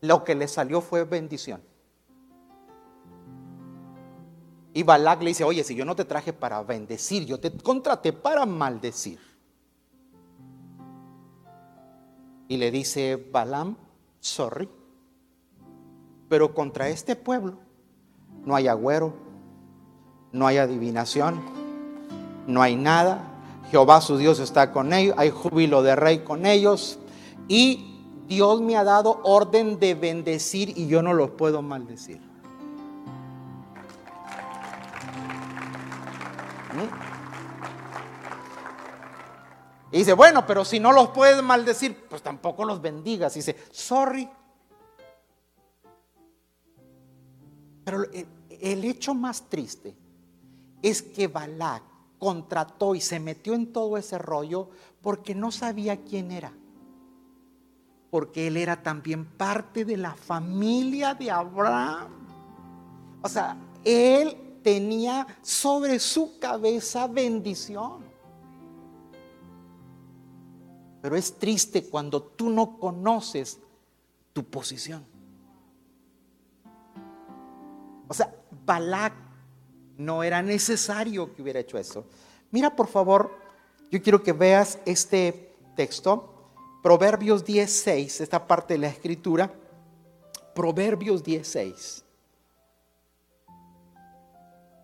lo que le salió fue bendición. Y Balak le dice, oye, si yo no te traje para bendecir, yo te contraté para maldecir. Y le dice Balaam, sorry, pero contra este pueblo no hay agüero, no hay adivinación, no hay nada. Jehová su Dios está con ellos, hay júbilo de rey con ellos y Dios me ha dado orden de bendecir y yo no los puedo maldecir. ¿Mm? Y dice, bueno, pero si no los puedes maldecir, pues tampoco los bendigas. Y dice, sorry. Pero el, el hecho más triste es que Balak contrató y se metió en todo ese rollo porque no sabía quién era. Porque él era también parte de la familia de Abraham. O sea, él tenía sobre su cabeza bendición. Pero es triste cuando tú no conoces tu posición. O sea, Balak no era necesario que hubiera hecho eso. Mira, por favor, yo quiero que veas este texto, Proverbios 16, esta parte de la escritura, Proverbios 16.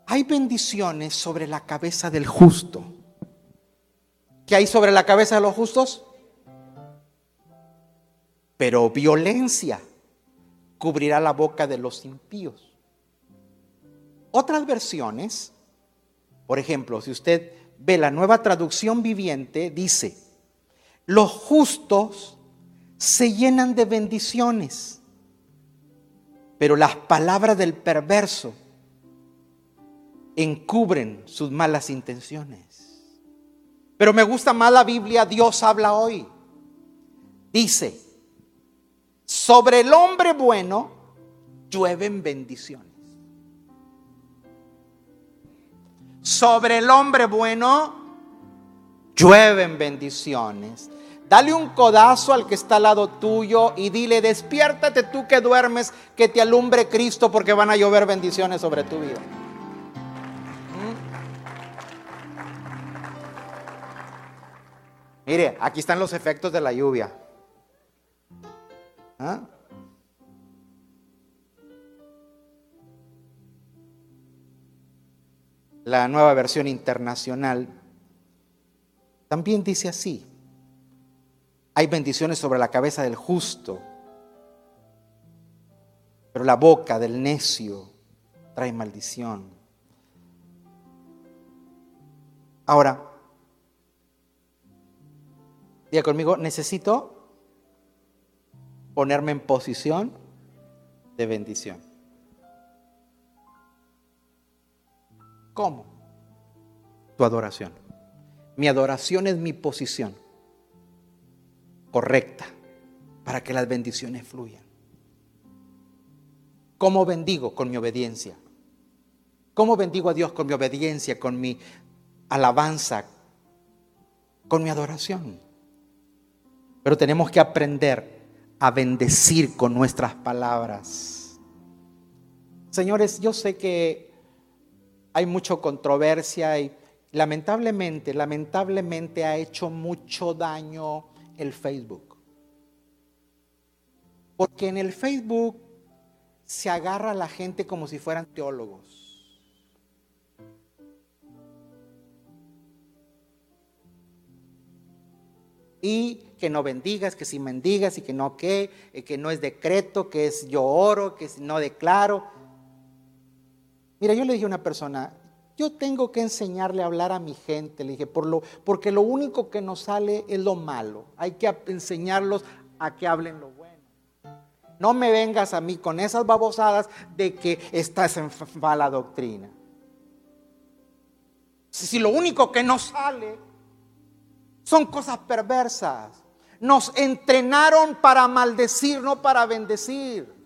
Hay bendiciones sobre la cabeza del justo. ¿Qué hay sobre la cabeza de los justos? Pero violencia cubrirá la boca de los impíos. Otras versiones, por ejemplo, si usted ve la nueva traducción viviente, dice, los justos se llenan de bendiciones, pero las palabras del perverso encubren sus malas intenciones. Pero me gusta más la Biblia, Dios habla hoy. Dice, sobre el hombre bueno llueven bendiciones. Sobre el hombre bueno llueven bendiciones. Dale un codazo al que está al lado tuyo y dile, despiértate tú que duermes, que te alumbre Cristo porque van a llover bendiciones sobre tu vida. Mire, aquí están los efectos de la lluvia. ¿Ah? La nueva versión internacional también dice así. Hay bendiciones sobre la cabeza del justo, pero la boca del necio trae maldición. Ahora, Diga conmigo, necesito ponerme en posición de bendición. ¿Cómo? Tu adoración. Mi adoración es mi posición correcta para que las bendiciones fluyan. ¿Cómo bendigo? Con mi obediencia. ¿Cómo bendigo a Dios con mi obediencia, con mi alabanza, con mi adoración? Pero tenemos que aprender a bendecir con nuestras palabras. Señores, yo sé que hay mucha controversia y lamentablemente, lamentablemente ha hecho mucho daño el Facebook. Porque en el Facebook se agarra a la gente como si fueran teólogos. y que no bendigas, que si mendigas y que no qué, eh, que no es decreto, que es yo oro, que no declaro. Mira, yo le dije a una persona, yo tengo que enseñarle a hablar a mi gente, le dije, por lo, porque lo único que nos sale es lo malo. Hay que enseñarlos a que hablen lo bueno. No me vengas a mí con esas babosadas de que estás en mala doctrina. Si lo único que nos sale son cosas perversas. Nos entrenaron para maldecir, no para bendecir.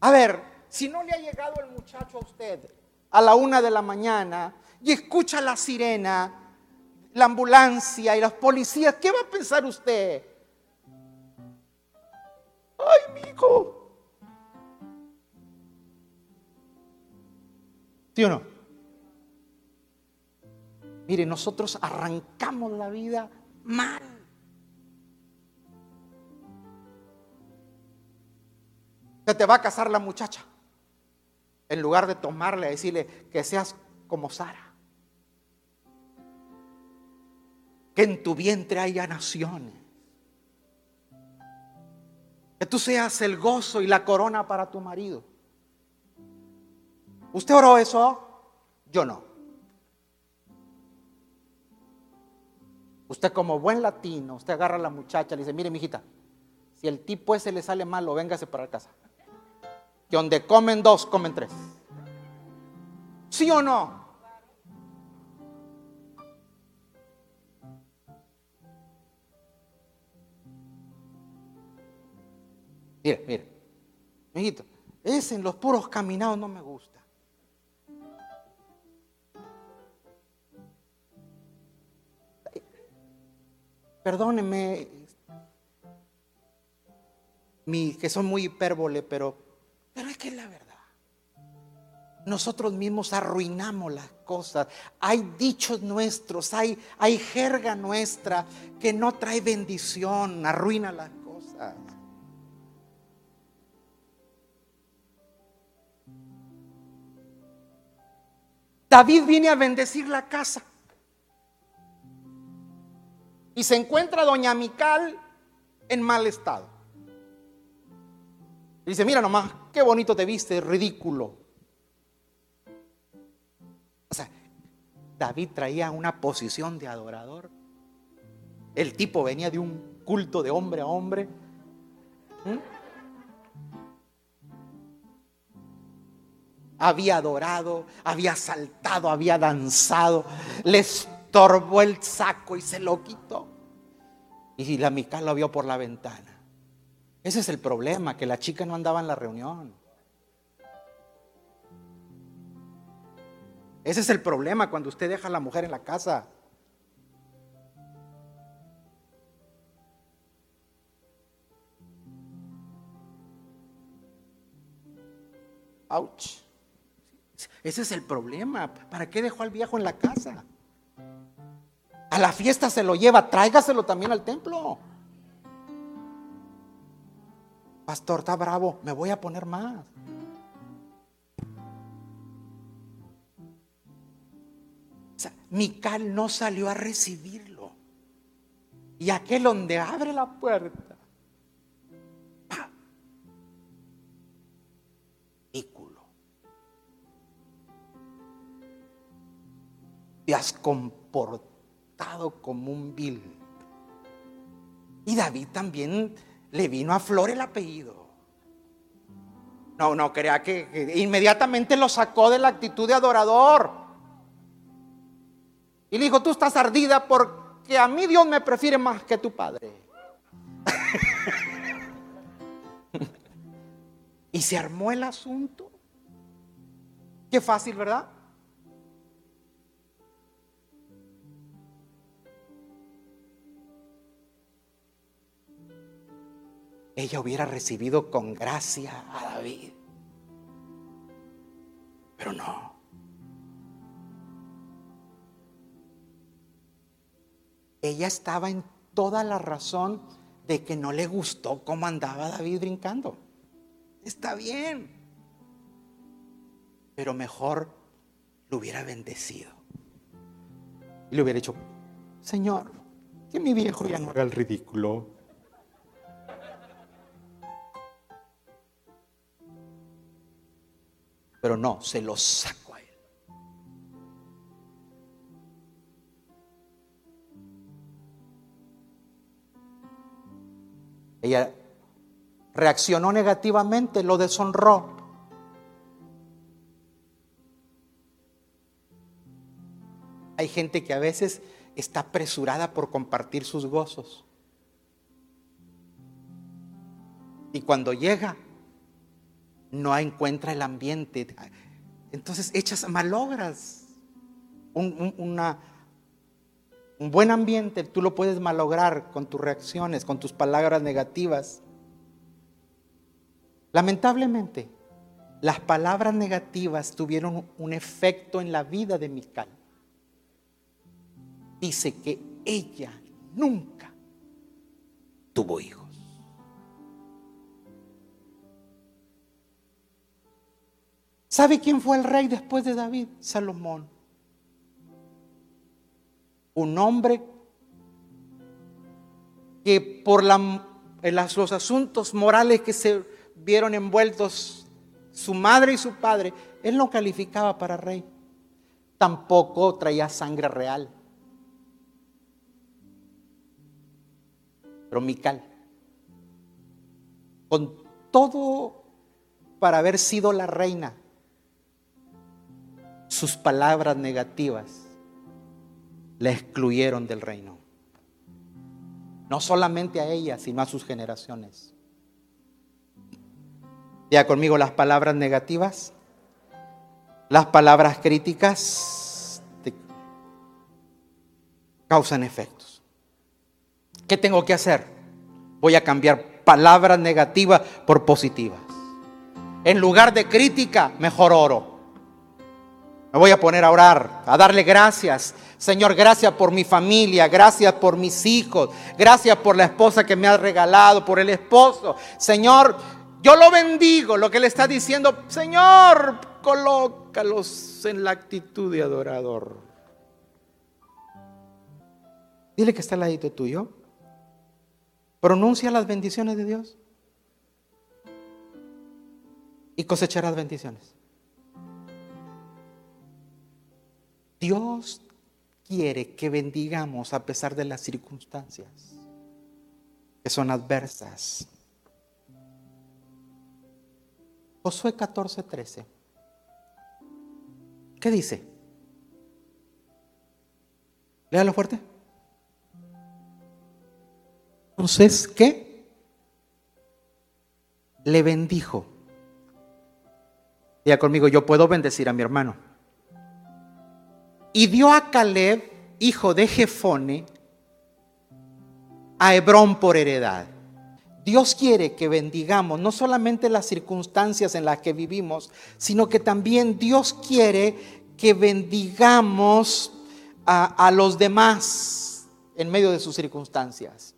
A ver, si no le ha llegado el muchacho a usted a la una de la mañana y escucha la sirena, la ambulancia y los policías, ¿qué va a pensar usted? Ay, mi hijo. ¿Sí o no? Mire, nosotros arrancamos la vida mal. Se te va a casar la muchacha. En lugar de tomarle decirle que seas como Sara. Que en tu vientre haya naciones. Que tú seas el gozo y la corona para tu marido. ¿Usted oró eso? Yo no. Usted como buen latino, usted agarra a la muchacha y le dice, mire, mijita, si el tipo ese le sale malo, véngase para casa. Que donde comen dos, comen tres. ¿Sí o no? Mire, mire. Mijito, ese en los puros caminados no me gusta. Perdóneme, mi, que son muy hipérbole, pero, pero es que es la verdad. Nosotros mismos arruinamos las cosas. Hay dichos nuestros, hay, hay jerga nuestra que no trae bendición, arruina las cosas. David viene a bendecir la casa. Y se encuentra doña Mical en mal estado. dice, mira nomás, qué bonito te viste, ridículo. O sea, David traía una posición de adorador. El tipo venía de un culto de hombre a hombre. ¿Mm? Había adorado, había saltado, había danzado, le estorbó el saco y se lo quitó. Y la Mical lo vio por la ventana. Ese es el problema, que la chica no andaba en la reunión. Ese es el problema cuando usted deja a la mujer en la casa. Ouch. Ese es el problema. ¿Para qué dejó al viejo en la casa? A la fiesta se lo lleva, tráigaselo también al templo. Pastor, está bravo, me voy a poner más. Mical no salió a recibirlo. Y aquel donde abre la puerta. Ículo. Te has comportado como un vil. Y David también le vino a flor el apellido. No, no, crea que, inmediatamente lo sacó de la actitud de adorador. Y le dijo, tú estás ardida porque a mí Dios me prefiere más que tu padre. y se armó el asunto. Qué fácil, ¿verdad? Ella hubiera recibido con gracia a David. Pero no. ella estaba en toda la razón de que no le gustó cómo andaba David brincando. Está bien. Pero mejor lo hubiera bendecido. Y le hubiera dicho, Señor, que mi viejo ya no haga el ridículo. Pero no, se lo sacó Ella reaccionó negativamente, lo deshonró. Hay gente que a veces está apresurada por compartir sus gozos. Y cuando llega, no encuentra el ambiente. Entonces echas, malogras una, un buen ambiente tú lo puedes malograr con tus reacciones, con tus palabras negativas. Lamentablemente, las palabras negativas tuvieron un efecto en la vida de Mical. Dice que ella nunca tuvo hijos. ¿Sabe quién fue el rey después de David? Salomón. Un hombre que por los asuntos morales que se vieron envueltos su madre y su padre, él no calificaba para rey. Tampoco traía sangre real. Pero Mical, con todo para haber sido la reina, sus palabras negativas la excluyeron del reino. No solamente a ella, sino a sus generaciones. Ya conmigo las palabras negativas, las palabras críticas causan efectos. ¿Qué tengo que hacer? Voy a cambiar palabras negativas por positivas. En lugar de crítica, mejor oro. Me voy a poner a orar, a darle gracias. Señor, gracias por mi familia, gracias por mis hijos, gracias por la esposa que me ha regalado, por el esposo. Señor, yo lo bendigo, lo que le está diciendo, Señor, colócalos en la actitud de adorador. Dile que está al ladito tuyo. Pronuncia las bendiciones de Dios y cosecharás bendiciones. Dios quiere que bendigamos a pesar de las circunstancias que son adversas. Josué 14, 13. ¿Qué dice? Léalo fuerte. Entonces, ¿qué? Le bendijo. Diga conmigo, yo puedo bendecir a mi hermano. Y dio a Caleb, hijo de Jefone, a Hebrón por heredad. Dios quiere que bendigamos no solamente las circunstancias en las que vivimos, sino que también Dios quiere que bendigamos a, los demás en medio de sus circunstancias.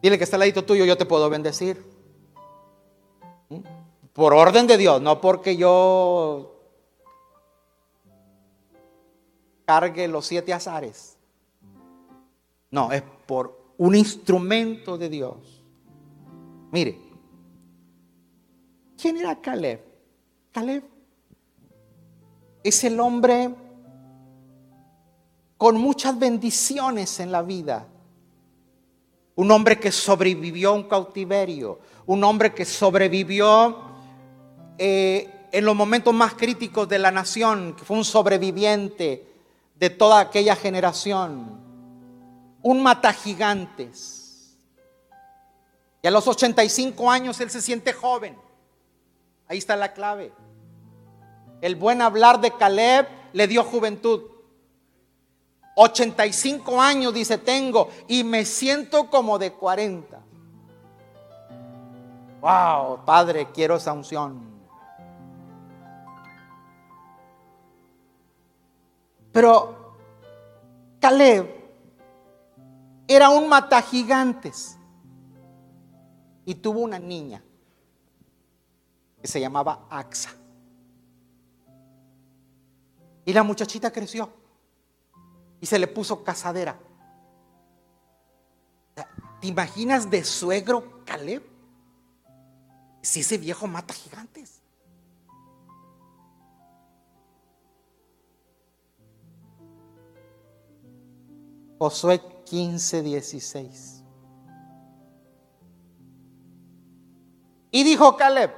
Dile que está al ladito tuyo, yo te puedo bendecir. ¿Mm? Por orden de Dios, no porque yo cargue los siete azares. No, es por un instrumento de Dios. Mire, ¿quién era Caleb? Caleb es el hombre con muchas bendiciones en la vida. Un hombre que sobrevivió a un cautiverio. Un hombre que sobrevivió eh, en los momentos más críticos de la nación, que fue un sobreviviente de toda aquella generación. Un mata gigantes. Y a los 85 años él se siente joven. Ahí está la clave. El buen hablar de Caleb le dio juventud. 85 años, dice, tengo y me siento como de 40. Wow, Padre, quiero esa unción. Pero Caleb era un mata gigantes y tuvo una niña que se llamaba Axa. Y la muchachita creció y se le puso casadera. ¿Te imaginas de suegro Caleb? Si ese viejo mata gigantes. Josué 15, 16. Y dijo Caleb,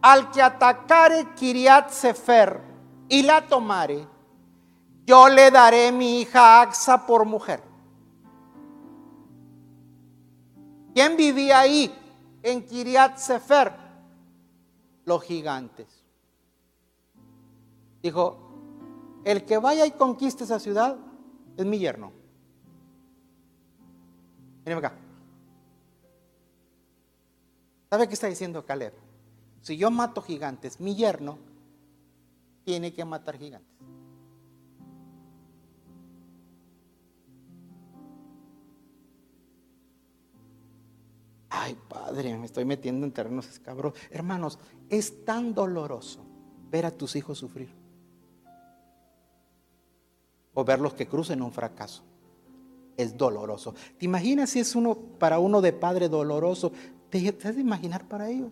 al que atacare Kiriat Sefer y la tomare, yo le daré mi hija Axa por mujer. ¿Quién vivía ahí en Kiriat Sefer? Los gigantes. Dijo, el que vaya y conquiste esa ciudad, es mi yerno. Miren acá. ¿Sabe qué está diciendo Caleb? Si yo mato gigantes, mi yerno tiene que matar gigantes. Ay, padre, me estoy metiendo en terrenos escabrosos. Hermanos, es tan doloroso ver a tus hijos sufrir. O verlos que crucen un fracaso. Es doloroso. ¿Te imaginas si es uno para uno de padre doloroso? ¿Te, has de imaginar para ellos?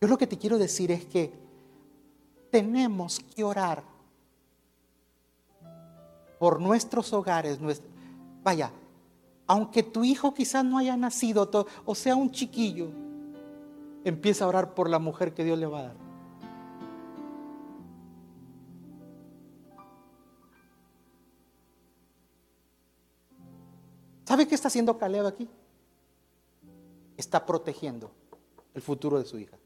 Yo lo que te quiero decir es que tenemos que orar por nuestros hogares. Vaya, aunque tu hijo quizás no haya nacido o sea un chiquillo, empieza a orar por la mujer que Dios le va a dar. ¿Sabe qué está haciendo Caleb aquí? Está protegiendo el futuro de su hija.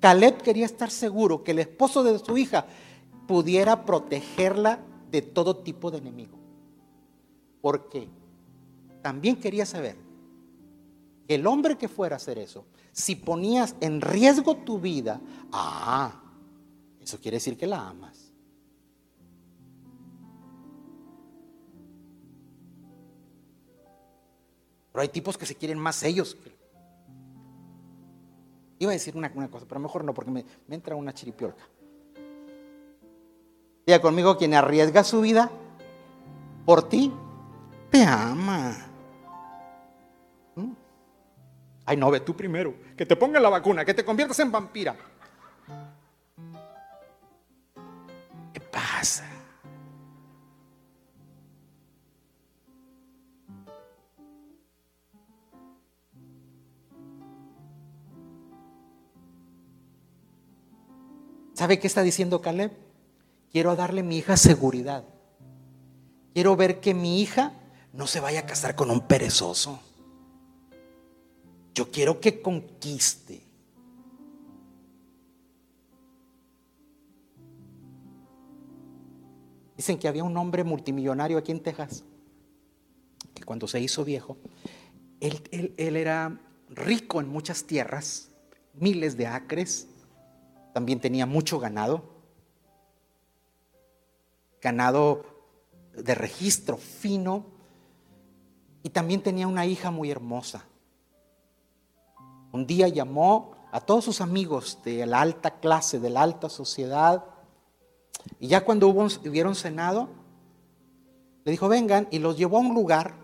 Caleb quería estar seguro que el esposo de su hija pudiera protegerla de todo tipo de enemigo. Porque también quería saber que el hombre que fuera a hacer eso, si ponías en riesgo tu vida, ah, eso quiere decir que la amas. Pero hay tipos que se quieren más ellos Iba a decir una, cosa, pero mejor no, porque me, entra una chiripiolca. Diga conmigo, quien arriesga su vida por ti, te ama. ¿Mm? Ay, no, ve tú primero. Que te ponga la vacuna, que te conviertas en vampira. ¿Sabe qué está diciendo Caleb? Quiero darle a mi hija seguridad. Quiero ver que mi hija no se vaya a casar con un perezoso. Yo quiero que conquiste. Dicen que había un hombre multimillonario aquí en Texas, que cuando se hizo viejo, él, él era rico en muchas tierras, miles de acres, también tenía mucho ganado, ganado de registro fino, y también tenía una hija muy hermosa. Un día llamó a todos sus amigos de la alta clase, de la alta sociedad, y ya cuando hubo, hubieron cenado, le dijo, vengan, y los llevó a un lugar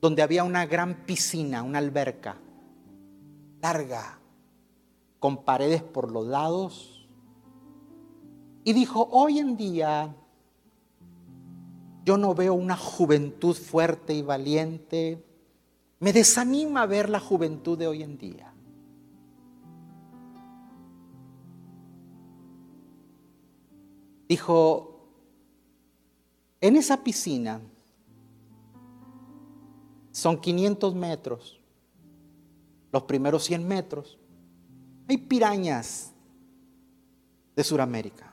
donde había una gran piscina, una alberca, larga, con paredes por los lados. Y dijo, hoy en día yo no veo una juventud fuerte y valiente. Me desanima ver la juventud de hoy en día. Dijo, en esa piscina son 500 metros, los primeros 100 metros hay pirañas de Sudamérica.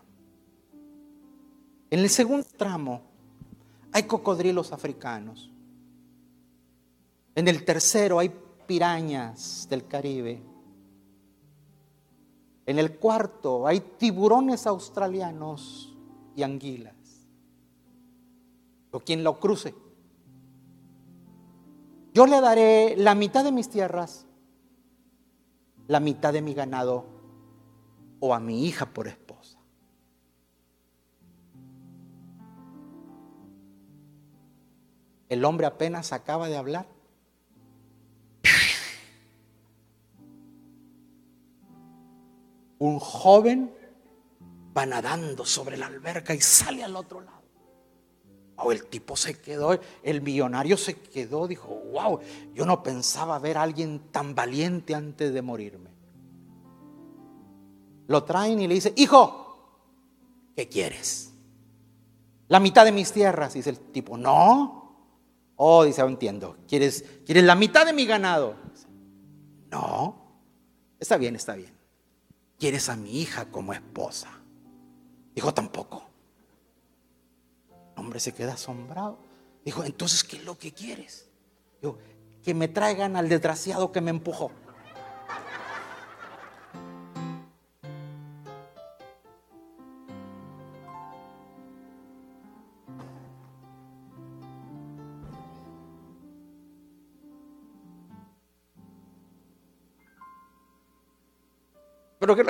En el segundo tramo hay cocodrilos africanos. En el tercero hay pirañas del Caribe. En el cuarto hay tiburones australianos y anguilas. O quien lo cruce. Yo le daré la mitad de mis tierras la mitad de mi ganado o a mi hija por esposa. El hombre apenas acaba de hablar. Un joven va nadando sobre la alberca y sale al otro lado. O el tipo se quedó, el millonario se quedó, dijo, wow, yo no pensaba ver a alguien tan valiente antes de morirme. Lo traen y le dice, hijo, ¿qué quieres? La mitad de mis tierras, dice el tipo, no. Oh, dice, oh, entiendo, ¿Quieres, ¿quieres la mitad de mi ganado? No, está bien, está bien. ¿Quieres a mi hija como esposa? Dijo, tampoco hombre se queda asombrado. Dijo, entonces, ¿qué es lo que quieres? Yo, que me traigan al desgraciado que me empujó. Pero que,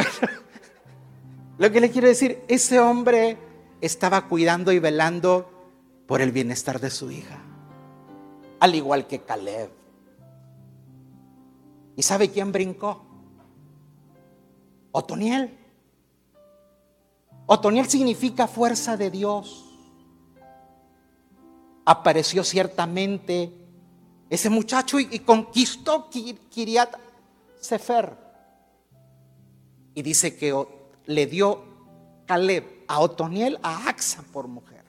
lo que le quiero decir, ese hombre estaba cuidando y velando por el bienestar de su hija, al igual que Caleb. ¿Y sabe quién brincó? Otoniel. Otoniel significa fuerza de Dios. Apareció ciertamente ese muchacho y, conquistó Kiriat Sefer. Y dice que le dio Caleb a Otoniel a Axa por mujer.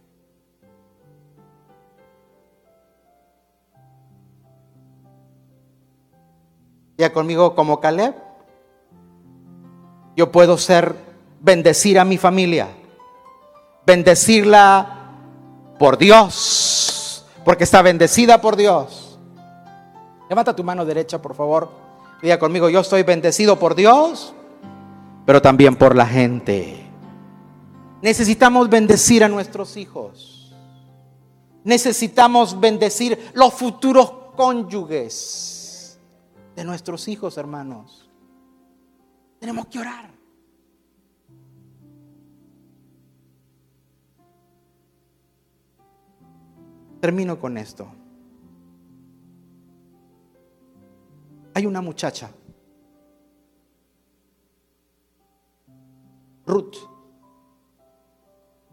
Ya conmigo como Caleb. Yo puedo ser bendecir a mi familia. Bendecirla por Dios. Porque está bendecida por Dios. Levanta tu mano derecha, por favor. Diga conmigo, yo estoy bendecido por Dios, pero también por la gente. Necesitamos bendecir a nuestros hijos. Necesitamos bendecir los futuros cónyuges de nuestros hijos, hermanos. Tenemos que orar. Termino con esto. Hay una muchacha, Ruth,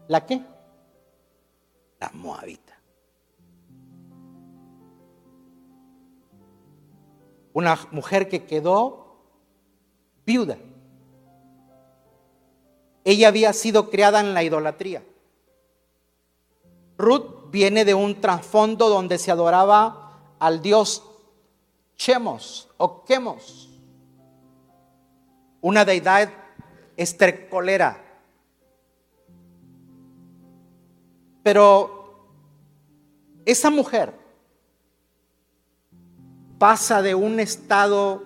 ¿La qué? La moabita. Una mujer que quedó viuda. Ella había sido criada en la idolatría. Ruth viene de un trasfondo donde se adoraba al dios Chemos o Quemos, una deidad estercolera Pero esa mujer pasa de un estado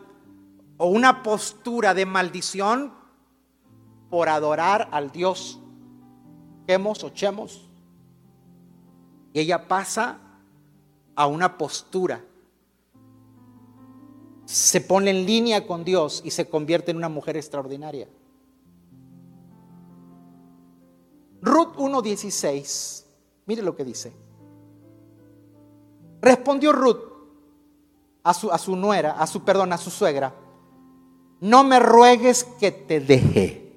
o una postura de maldición por adorar al Dios Quemos o Chemos. Y ella pasa a una postura. Se pone en línea con Dios y se convierte en una mujer extraordinaria. Ruth 1.16 Mire lo que dice. Respondió Ruth a su, a su nuera, a su, perdón, a su suegra, no me ruegues que te deje.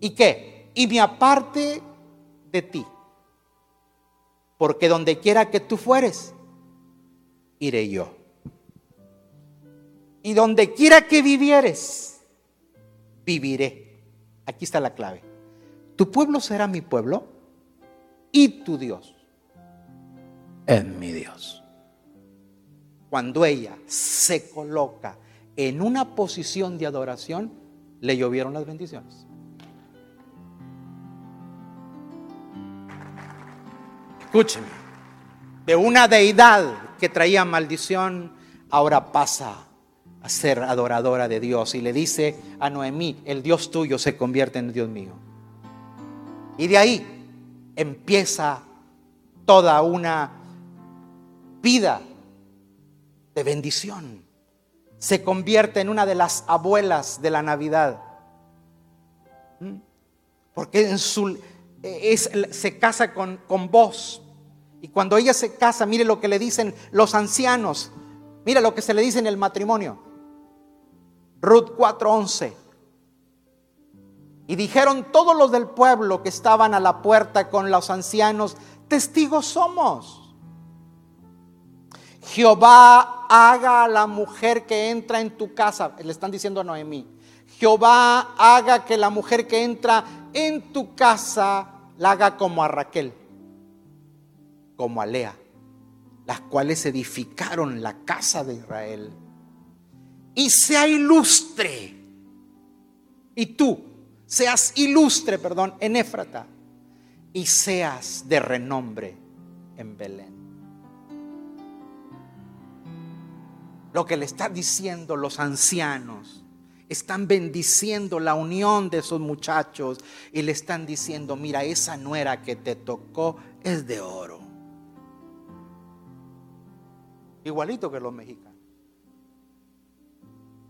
¿Y qué? Y me aparte de ti. Porque donde quiera que tú fueres, iré yo. Y donde quiera que vivieres, viviré. Aquí está la clave. ¿Tu pueblo será mi pueblo? Y tu Dios es mi Dios. Cuando ella se coloca en una posición de adoración, le llovieron las bendiciones. Escúcheme, de una deidad que traía maldición, ahora pasa a ser adoradora de Dios y le dice a Noemí, el Dios tuyo se convierte en Dios mío. Y de ahí empieza toda una vida de bendición. Se convierte en una de las abuelas de la Navidad. ¿Mm? Porque en su, se casa con, con vos. Y cuando ella se casa, mire lo que le dicen los ancianos. Mire lo que se le dice en el matrimonio. Ruth 4:11. Y dijeron todos los del pueblo que estaban a la puerta con los ancianos, testigos somos. Jehová haga a la mujer que entra en tu casa, le están diciendo a Noemí, Jehová haga que la mujer que entra en tu casa la haga como a Raquel, como a Lea, las cuales edificaron la casa de Israel. Y sea ilustre. Y tú, seas ilustre, perdón, en Éfrata y seas de renombre en Belén. Lo que le están diciendo los ancianos, están bendiciendo la unión de esos muchachos y le están diciendo, mira, esa nuera que te tocó es de oro. Igualito que los mexicanos.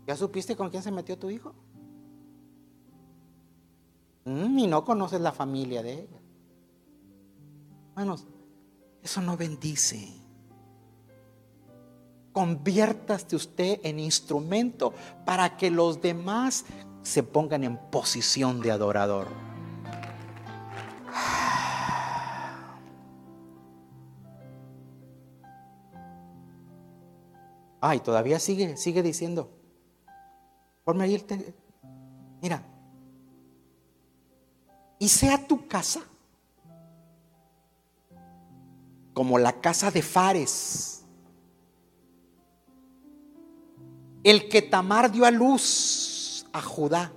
¿Ya supiste con quién se metió tu hijo? Mm, y no conoces la familia de ella. Hermanos, eso no bendice. Conviértase usted en instrumento para que los demás se pongan en posición de adorador. Ay, todavía sigue, sigue diciendo. Ponme ahí Mira. Y sea tu casa como la casa de Fares, el que Tamar dio a luz a Judá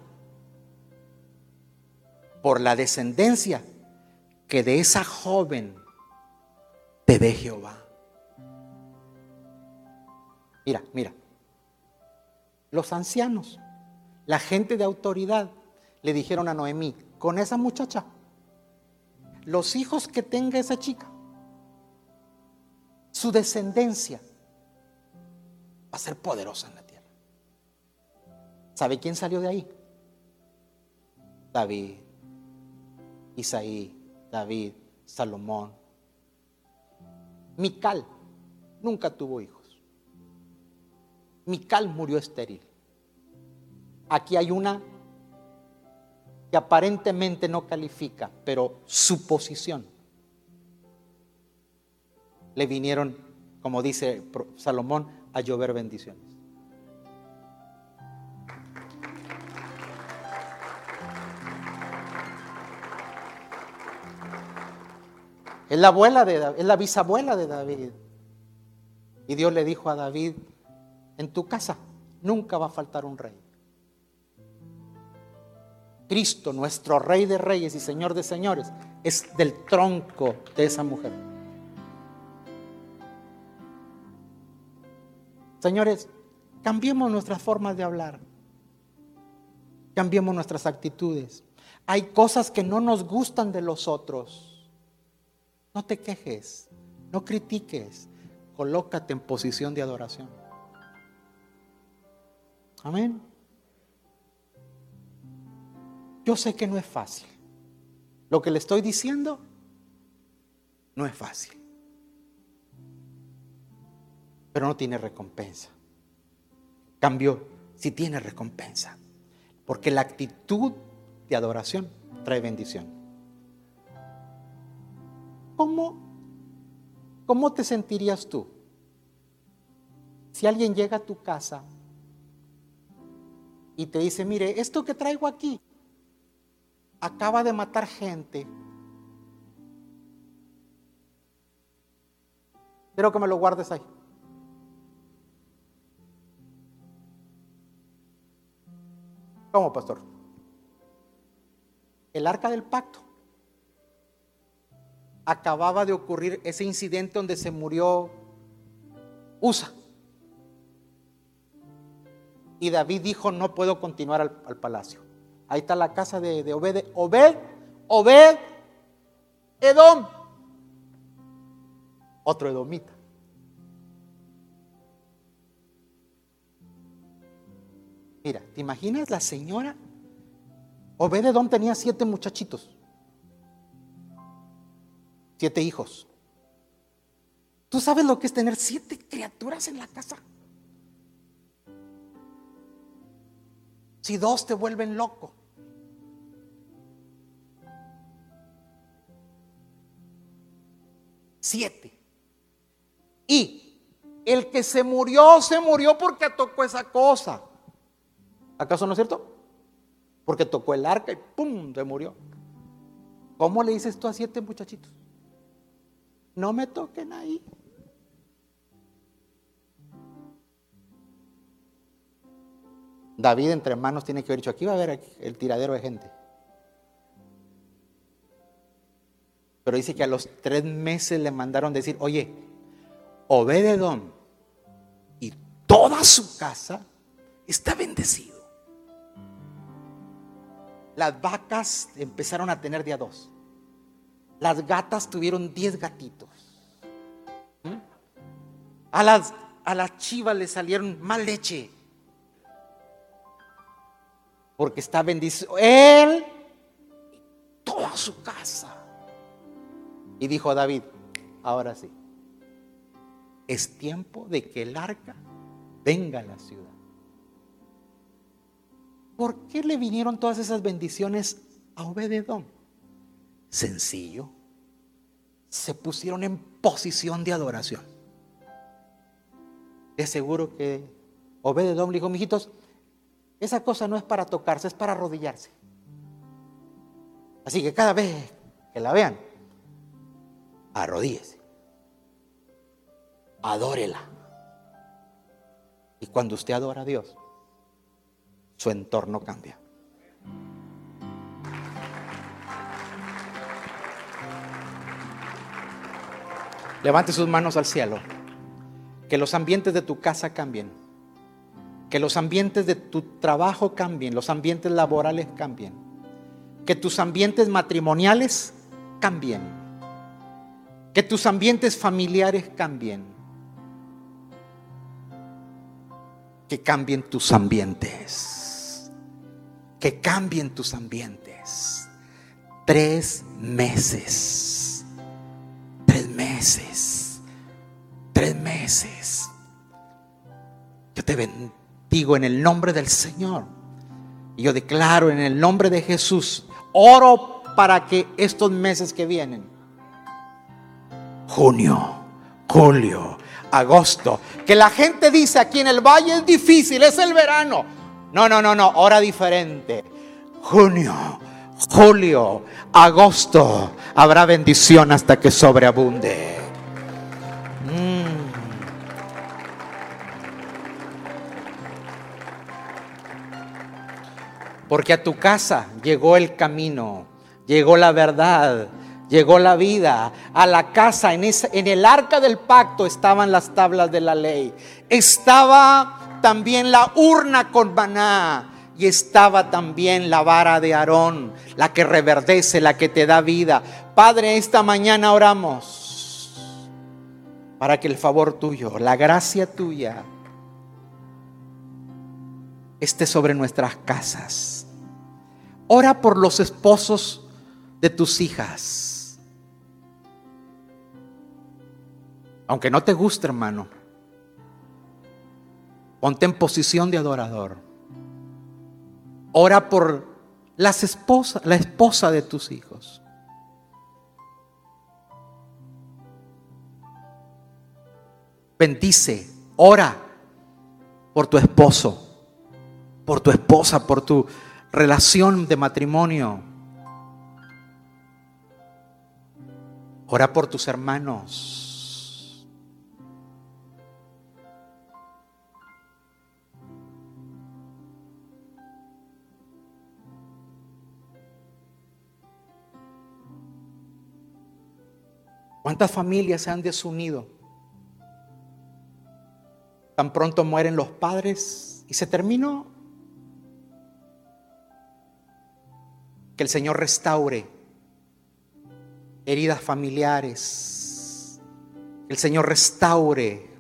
por la descendencia que de esa joven te dé Jehová. Mira, mira. Los ancianos, la gente de autoridad, le dijeron a Noemí, con esa muchacha, los hijos que tenga esa chica, su descendencia va a ser poderosa en la tierra. ¿Sabe quién salió de ahí? David, Isaí, David, Salomón. Mical nunca tuvo hijos. Mical murió estéril. Aquí hay una que aparentemente no califica, pero su posición le vinieron, como dice Salomón, a llover bendiciones. Es la abuela de es la bisabuela de David. Y Dios le dijo a David, en tu casa nunca va a faltar un rey. Cristo, nuestro rey de reyes y señor de señores, es del tronco de esa mujer. Señores, cambiemos nuestras formas de hablar. Cambiemos nuestras actitudes. Hay cosas que no nos gustan de los otros. No te quejes, no critiques. Colócate en posición de adoración. Amén. Yo sé que no es fácil. Lo que le estoy diciendo no es fácil pero no tiene recompensa. Cambio, si tiene recompensa, porque la actitud de adoración trae bendición. ¿Cómo, cómo te sentirías tú si alguien llega a tu casa y te dice, mire, esto que traigo aquí acaba de matar gente. Quiero que me lo guardes ahí. ¿Cómo, pastor? El arca del pacto. Acababa de ocurrir ese incidente donde se murió Usa. Y David dijo, no puedo continuar al, palacio. Ahí está la casa de, de Obed. Obed, Obed, Edom. Otro edomita. Mira, ¿te imaginas la señora? Obededón tenía siete muchachitos, siete hijos. ¿Tú sabes lo que es tener siete criaturas en la casa? Si dos te vuelven loco. Siete. Y el que se murió, se murió porque tocó esa cosa. ¿Acaso no es cierto? Porque tocó el arca y ¡pum! se murió. ¿Cómo le dices tú a siete muchachitos? No me toquen ahí. David entre manos tiene que haber dicho, aquí va a haber el tiradero de gente. Pero dice que a los tres meses le mandaron decir, oye, Obededón y toda su casa está bendecido las vacas empezaron a tener día dos. Las gatas tuvieron diez gatitos. ¿Mm? A las, a las chivas le salieron más leche. Porque está bendicido él y toda su casa. Y dijo David, ahora sí, es tiempo de que el arca venga a la ciudad. ¿Por qué le vinieron todas esas bendiciones a Obededón? Sencillo. Se pusieron en posición de adoración. De seguro que Obededón le dijo, mijitos, esa cosa no es para tocarse, es para arrodillarse. Así que cada vez que la vean, arrodíllese. Adórela. Y cuando usted adora a Dios, su entorno cambia. Levante sus manos al cielo. Que los ambientes de tu casa cambien. Que los ambientes de tu trabajo cambien. Los ambientes laborales cambien. Que tus ambientes matrimoniales cambien. Que tus ambientes familiares cambien. Que cambien tus ambientes. Que cambien tus ambientes. Tres meses. Tres meses. Tres meses. Yo te bendigo en el nombre del Señor. Y yo declaro en el nombre de Jesús. Oro para que estos meses que vienen. Junio, julio, agosto. Que la gente dice aquí en el valle es difícil, es el verano. No, no, no, no, hora diferente. Junio, julio, agosto, habrá bendición hasta que sobreabunde. Porque a tu casa llegó el camino, llegó la verdad, llegó la vida. A la casa, en, esa, en el arca del pacto estaban las tablas de la ley. Estaba también la urna con maná. Y estaba también la vara de Aarón, la que reverdece, la que te da vida. Padre, esta mañana oramos para que el favor tuyo, la gracia tuya, esté sobre nuestras casas. Ora por los esposos de tus hijas. Aunque no te guste, hermano, ponte en posición de adorador. Ora por las esposas, la esposa de tus hijos. Bendice, ora por tu esposo, por tu esposa, por tu relación de matrimonio. Ora por tus hermanos. ¿Cuántas familias se han desunido? Tan pronto mueren los padres y se terminó. Que el Señor restaure heridas familiares. Que el Señor restaure,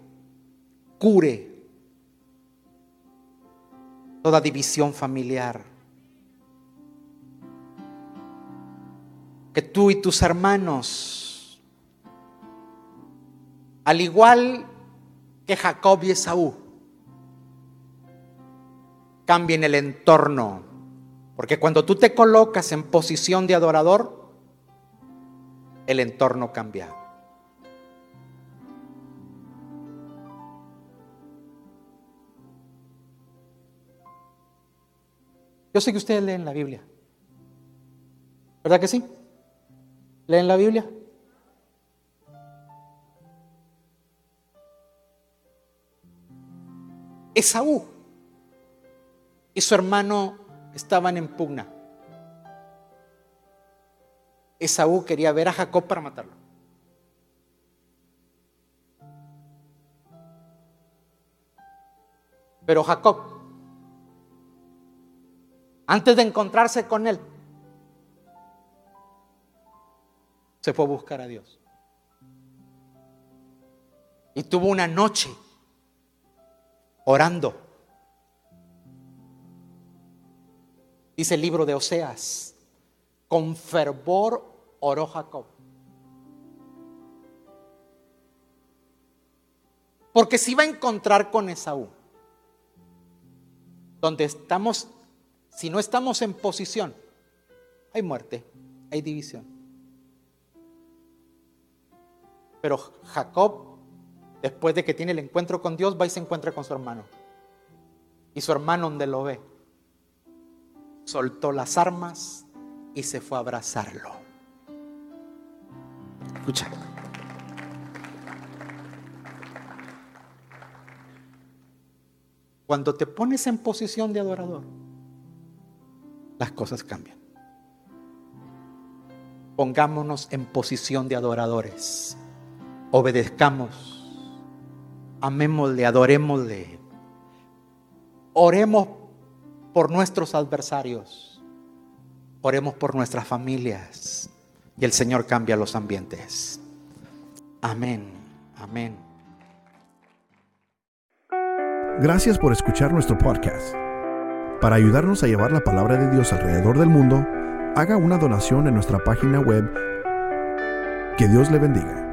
cure toda división familiar. Que tú y tus hermanos, al igual que Jacob y Esaú, cambien el entorno. Porque cuando tú te colocas en posición de adorador, el entorno cambia. Yo sé que ustedes leen la Biblia. ¿Verdad que sí? ¿Leen la Biblia? Esaú y su hermano estaban en pugna. Esaú quería ver a Jacob para matarlo. Pero Jacob, antes de encontrarse con él, se fue a buscar a Dios. Y tuvo una noche orando. Dice el libro de Oseas, con fervor oró Jacob. Porque se iba a encontrar con Esaú, donde estamos, si no estamos en posición, hay muerte, hay división. Pero Jacob, después de que tiene el encuentro con Dios, va y se encuentra con su hermano. Y su hermano donde lo ve, soltó las armas y se fue a abrazarlo. Escucha. Cuando te pones en posición de adorador, las cosas cambian. Pongámonos en posición de adoradores. Obedezcamos. Amémosle, adorémosle. Oremos por nuestros adversarios. Oremos por nuestras familias. Y el Señor cambia los ambientes. Amén. Amén. Gracias por escuchar nuestro podcast. Para ayudarnos a llevar la palabra de Dios alrededor del mundo, haga una donación en nuestra página web. Que Dios le bendiga.